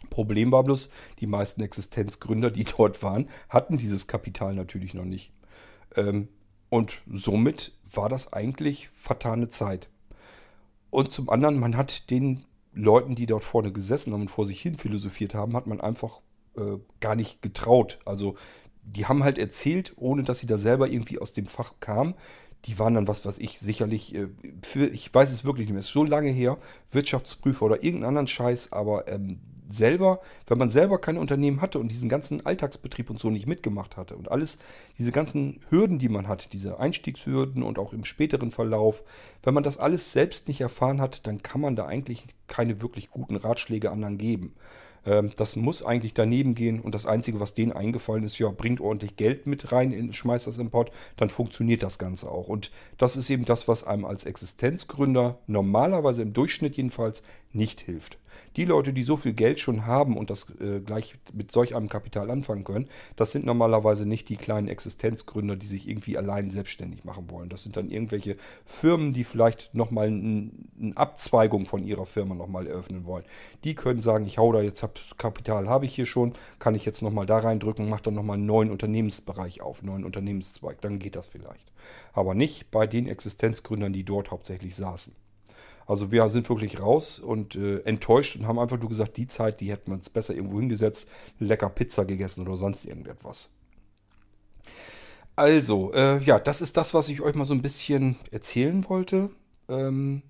Problem war bloß, die meisten Existenzgründer, die dort waren, hatten dieses Kapital natürlich noch nicht. Ähm, und somit war das eigentlich vertane Zeit. Und zum anderen, man hat den Leuten, die dort vorne gesessen haben und vor sich hin philosophiert haben, hat man einfach äh, gar nicht getraut. Also die haben halt erzählt, ohne dass sie da selber irgendwie aus dem Fach kamen. Die waren dann, was weiß ich, sicherlich, äh, für, ich weiß es wirklich nicht mehr, ist so lange her, Wirtschaftsprüfer oder irgendeinen anderen Scheiß, aber ähm, selber, wenn man selber kein Unternehmen hatte und diesen ganzen Alltagsbetrieb und so nicht mitgemacht hatte und alles, diese ganzen Hürden, die man hat, diese Einstiegshürden und auch im späteren Verlauf, wenn man das alles selbst nicht erfahren hat, dann kann man da eigentlich keine wirklich guten Ratschläge anderen geben. Ähm, das muss eigentlich daneben gehen und das Einzige, was denen eingefallen ist, ja, bringt ordentlich Geld mit rein, schmeißt das im Pott, dann funktioniert das Ganze auch. Und das ist eben das, was einem als Existenzgründer normalerweise im Durchschnitt jedenfalls nicht hilft. Die Leute, die so viel Geld schon haben und das äh, gleich mit solch einem Kapital anfangen können, das sind normalerweise nicht die kleinen Existenzgründer, die sich irgendwie allein selbstständig machen wollen. Das sind dann irgendwelche Firmen, die vielleicht nochmal ein, eine Abzweigung von ihrer Firma nochmal eröffnen wollen. Die können sagen, ich hau da jetzt Kapital, habe ich hier schon, kann ich jetzt nochmal da reindrücken, mache dann nochmal einen neuen Unternehmensbereich auf, einen neuen Unternehmenszweig. Dann geht das vielleicht. Aber nicht bei den Existenzgründern, die dort hauptsächlich saßen. Also wir sind wirklich raus und äh, enttäuscht und haben einfach nur gesagt, die Zeit, die hätten wir uns besser irgendwo hingesetzt, lecker Pizza gegessen oder sonst irgendetwas. Also, äh, ja, das ist das, was ich euch mal so ein bisschen erzählen wollte. Ähm,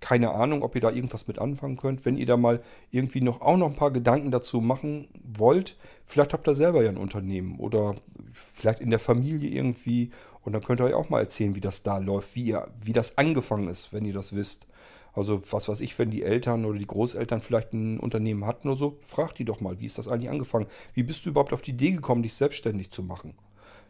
keine Ahnung, ob ihr da irgendwas mit anfangen könnt. Wenn ihr da mal irgendwie noch auch noch ein paar Gedanken dazu machen wollt, vielleicht habt ihr selber ja ein Unternehmen oder vielleicht in der Familie irgendwie und dann könnt ihr euch auch mal erzählen, wie das da läuft, wie, ihr, wie das angefangen ist, wenn ihr das wisst. Also was weiß ich, wenn die Eltern oder die Großeltern vielleicht ein Unternehmen hatten oder so, fragt die doch mal, wie ist das eigentlich angefangen? Wie bist du überhaupt auf die Idee gekommen, dich selbstständig zu machen?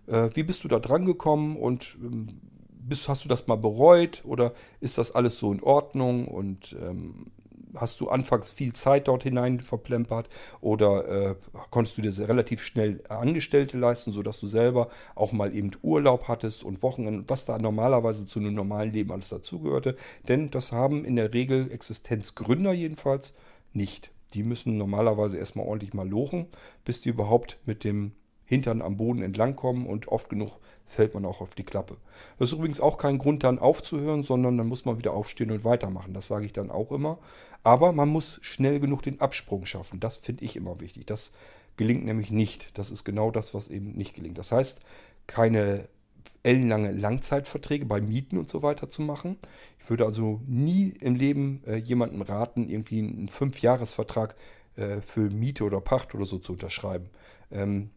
Äh, wie bist du da dran gekommen und ähm, bist, hast du das mal bereut oder ist das alles so in Ordnung und ähm, hast du anfangs viel Zeit dort hinein verplempert oder äh, konntest du dir relativ schnell Angestellte leisten, sodass du selber auch mal eben Urlaub hattest und Wochenenden, was da normalerweise zu einem normalen Leben alles dazugehörte. Denn das haben in der Regel Existenzgründer jedenfalls nicht. Die müssen normalerweise erstmal ordentlich mal lochen, bis die überhaupt mit dem Hintern am Boden entlangkommen und oft genug fällt man auch auf die Klappe. Das ist übrigens auch kein Grund dann aufzuhören, sondern dann muss man wieder aufstehen und weitermachen. Das sage ich dann auch immer. Aber man muss schnell genug den Absprung schaffen. Das finde ich immer wichtig. Das gelingt nämlich nicht. Das ist genau das, was eben nicht gelingt. Das heißt, keine ellenlange Langzeitverträge bei Mieten und so weiter zu machen. Ich würde also nie im Leben äh, jemandem raten, irgendwie einen Fünfjahresvertrag äh, für Miete oder Pacht oder so zu unterschreiben. Ähm,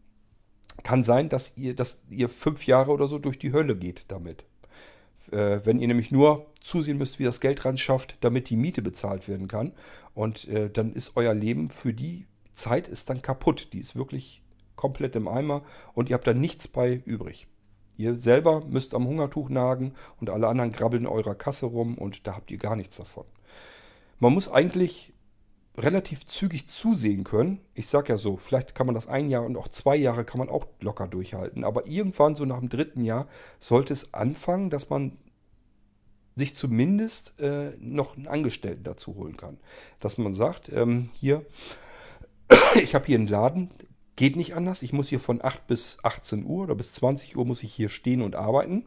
kann sein, dass ihr, dass ihr fünf Jahre oder so durch die Hölle geht damit. Äh, wenn ihr nämlich nur zusehen müsst, wie das Geld ran schafft, damit die Miete bezahlt werden kann. Und äh, dann ist euer Leben für die Zeit ist dann kaputt. Die ist wirklich komplett im Eimer und ihr habt da nichts bei übrig. Ihr selber müsst am Hungertuch nagen und alle anderen grabbeln in eurer Kasse rum und da habt ihr gar nichts davon. Man muss eigentlich relativ zügig zusehen können. Ich sag ja so, vielleicht kann man das ein Jahr und auch zwei Jahre kann man auch locker durchhalten. Aber irgendwann, so nach dem dritten Jahr, sollte es anfangen, dass man sich zumindest äh, noch einen Angestellten dazu holen kann. Dass man sagt, ähm, hier, ich habe hier einen Laden, geht nicht anders. Ich muss hier von 8 bis 18 Uhr oder bis 20 Uhr muss ich hier stehen und arbeiten.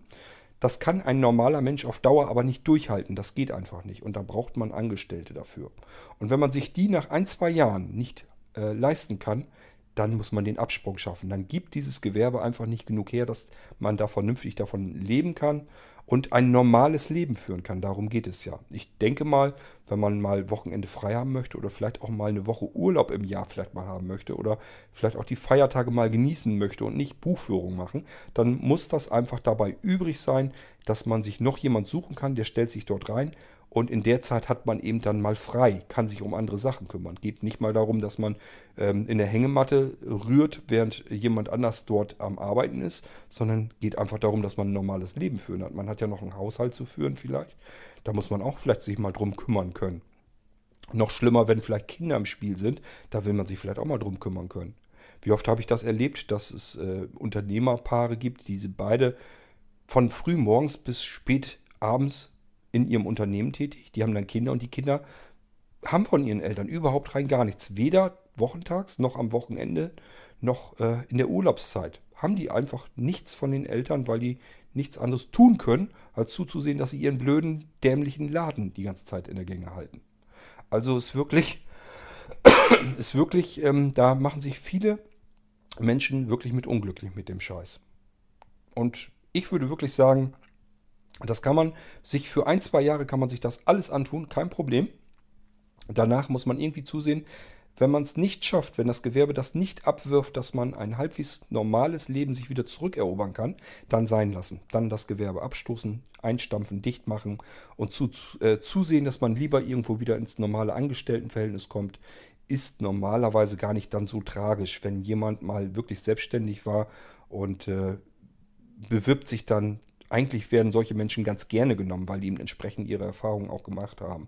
Das kann ein normaler Mensch auf Dauer aber nicht durchhalten. Das geht einfach nicht. Und da braucht man Angestellte dafür. Und wenn man sich die nach ein, zwei Jahren nicht äh, leisten kann, dann muss man den Absprung schaffen. Dann gibt dieses Gewerbe einfach nicht genug her, dass man da vernünftig davon leben kann und ein normales Leben führen kann. Darum geht es ja. Ich denke mal, wenn man mal Wochenende frei haben möchte oder vielleicht auch mal eine Woche Urlaub im Jahr vielleicht mal haben möchte oder vielleicht auch die Feiertage mal genießen möchte und nicht Buchführung machen, dann muss das einfach dabei übrig sein, dass man sich noch jemand suchen kann, der stellt sich dort rein und in der Zeit hat man eben dann mal frei, kann sich um andere Sachen kümmern. Geht nicht mal darum, dass man ähm, in der Hängematte rührt, während jemand anders dort am Arbeiten ist, sondern geht einfach darum, dass man ein normales Leben führen hat. Man hat ja noch einen Haushalt zu führen vielleicht. Da muss man auch vielleicht sich mal drum kümmern können. Noch schlimmer, wenn vielleicht Kinder im Spiel sind, da will man sich vielleicht auch mal drum kümmern können. Wie oft habe ich das erlebt, dass es äh, Unternehmerpaare gibt, die beide von früh morgens bis spät abends in ihrem Unternehmen tätig. Die haben dann Kinder und die Kinder haben von ihren Eltern überhaupt rein gar nichts. Weder wochentags noch am Wochenende noch äh, in der Urlaubszeit. Haben die einfach nichts von den Eltern, weil die nichts anderes tun können, als zuzusehen, dass sie ihren blöden, dämlichen Laden die ganze Zeit in der Gänge halten. Also ist wirklich, ist wirklich, ähm, da machen sich viele Menschen wirklich mit unglücklich mit dem Scheiß. Und ich würde wirklich sagen, das kann man sich für ein, zwei Jahre kann man sich das alles antun, kein Problem. Danach muss man irgendwie zusehen, wenn man es nicht schafft, wenn das Gewerbe das nicht abwirft, dass man ein halbwegs normales Leben sich wieder zurückerobern kann, dann sein lassen. Dann das Gewerbe abstoßen, einstampfen, dicht machen und zu, äh, zusehen, dass man lieber irgendwo wieder ins normale Angestelltenverhältnis kommt. ist normalerweise gar nicht dann so tragisch, wenn jemand mal wirklich selbstständig war und äh, bewirbt sich dann. Eigentlich werden solche Menschen ganz gerne genommen, weil die eben entsprechend ihre Erfahrungen auch gemacht haben.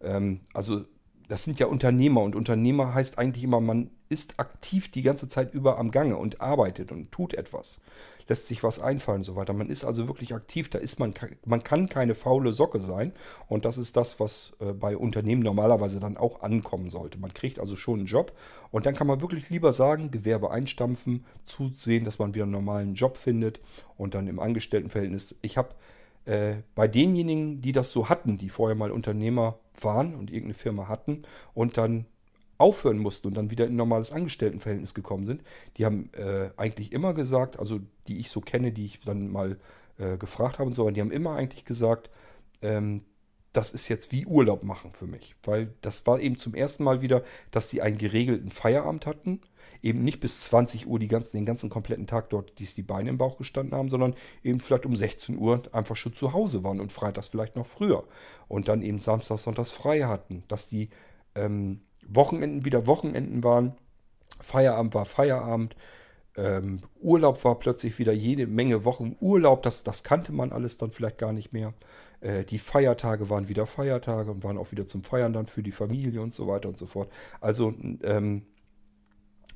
Ähm, also das sind ja Unternehmer und Unternehmer heißt eigentlich immer, man ist aktiv die ganze Zeit über am Gange und arbeitet und tut etwas, lässt sich was einfallen und so weiter. Man ist also wirklich aktiv, da ist man, man kann keine faule Socke sein und das ist das, was äh, bei Unternehmen normalerweise dann auch ankommen sollte. Man kriegt also schon einen Job und dann kann man wirklich lieber sagen, Gewerbe einstampfen, zusehen, dass man wieder einen normalen Job findet und dann im Angestelltenverhältnis. Ich habe äh, bei denjenigen, die das so hatten, die vorher mal Unternehmer waren und irgendeine Firma hatten und dann aufhören mussten und dann wieder in ein normales Angestelltenverhältnis gekommen sind, die haben äh, eigentlich immer gesagt, also die ich so kenne, die ich dann mal äh, gefragt habe und so, die haben immer eigentlich gesagt, ähm, das ist jetzt wie Urlaub machen für mich. Weil das war eben zum ersten Mal wieder, dass die einen geregelten Feierabend hatten. Eben nicht bis 20 Uhr die ganzen, den ganzen kompletten Tag dort die, die Beine im Bauch gestanden haben, sondern eben vielleicht um 16 Uhr einfach schon zu Hause waren und freitags vielleicht noch früher. Und dann eben samstags, sonntags frei hatten. Dass die ähm, Wochenenden wieder Wochenenden waren. Feierabend war Feierabend. Ähm, Urlaub war plötzlich wieder jede Menge Wochen Urlaub. Das, das kannte man alles dann vielleicht gar nicht mehr. Äh, die Feiertage waren wieder Feiertage und waren auch wieder zum Feiern dann für die Familie und so weiter und so fort. Also ähm,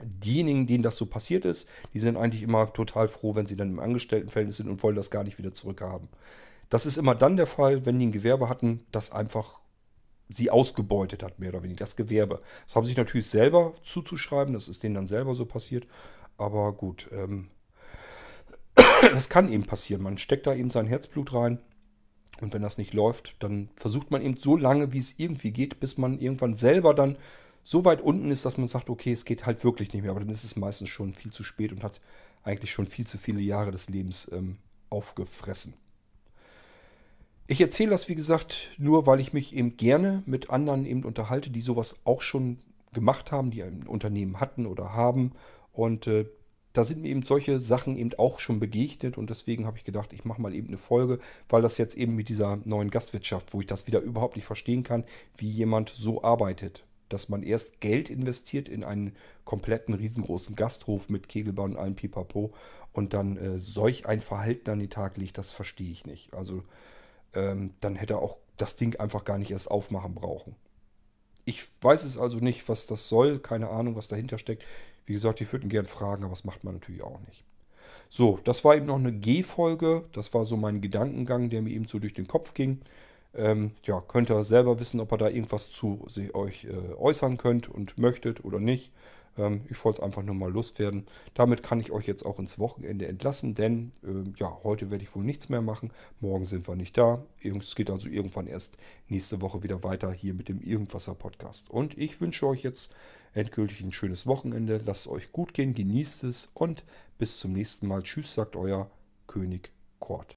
diejenigen, denen das so passiert ist, die sind eigentlich immer total froh, wenn sie dann im Angestelltenverhältnis sind und wollen das gar nicht wieder zurückhaben. Das ist immer dann der Fall, wenn die ein Gewerbe hatten, das einfach sie ausgebeutet hat, mehr oder weniger, das Gewerbe. Das haben sie sich natürlich selber zuzuschreiben, das ist denen dann selber so passiert. Aber gut, ähm, das kann eben passieren. Man steckt da eben sein Herzblut rein und wenn das nicht läuft, dann versucht man eben so lange, wie es irgendwie geht, bis man irgendwann selber dann so weit unten ist, dass man sagt, okay, es geht halt wirklich nicht mehr. Aber dann ist es meistens schon viel zu spät und hat eigentlich schon viel zu viele Jahre des Lebens ähm, aufgefressen. Ich erzähle das, wie gesagt, nur weil ich mich eben gerne mit anderen eben unterhalte, die sowas auch schon gemacht haben, die ein Unternehmen hatten oder haben. Und äh, da sind mir eben solche Sachen eben auch schon begegnet und deswegen habe ich gedacht, ich mache mal eben eine Folge, weil das jetzt eben mit dieser neuen Gastwirtschaft, wo ich das wieder überhaupt nicht verstehen kann, wie jemand so arbeitet. Dass man erst Geld investiert in einen kompletten riesengroßen Gasthof mit Kegelbau und allem Pipapo und dann äh, solch ein Verhalten an den Tag legt, das verstehe ich nicht. Also ähm, dann hätte er auch das Ding einfach gar nicht erst aufmachen brauchen. Ich weiß es also nicht, was das soll, keine Ahnung, was dahinter steckt. Wie gesagt, ich würde ihn gerne fragen, aber das macht man natürlich auch nicht. So, das war eben noch eine G-Folge. Das war so mein Gedankengang, der mir eben so durch den Kopf ging. Ähm, ja, könnt ihr selber wissen, ob ihr da irgendwas zu euch äh, äußern könnt und möchtet oder nicht. Ähm, ich wollte es einfach nur mal loswerden. Damit kann ich euch jetzt auch ins Wochenende entlassen, denn äh, ja, heute werde ich wohl nichts mehr machen. Morgen sind wir nicht da. Es geht also irgendwann erst nächste Woche wieder weiter hier mit dem Irgendwasser Podcast. Und ich wünsche euch jetzt endgültig ein schönes Wochenende. Lasst es euch gut gehen, genießt es und bis zum nächsten Mal. Tschüss, sagt euer König Kort.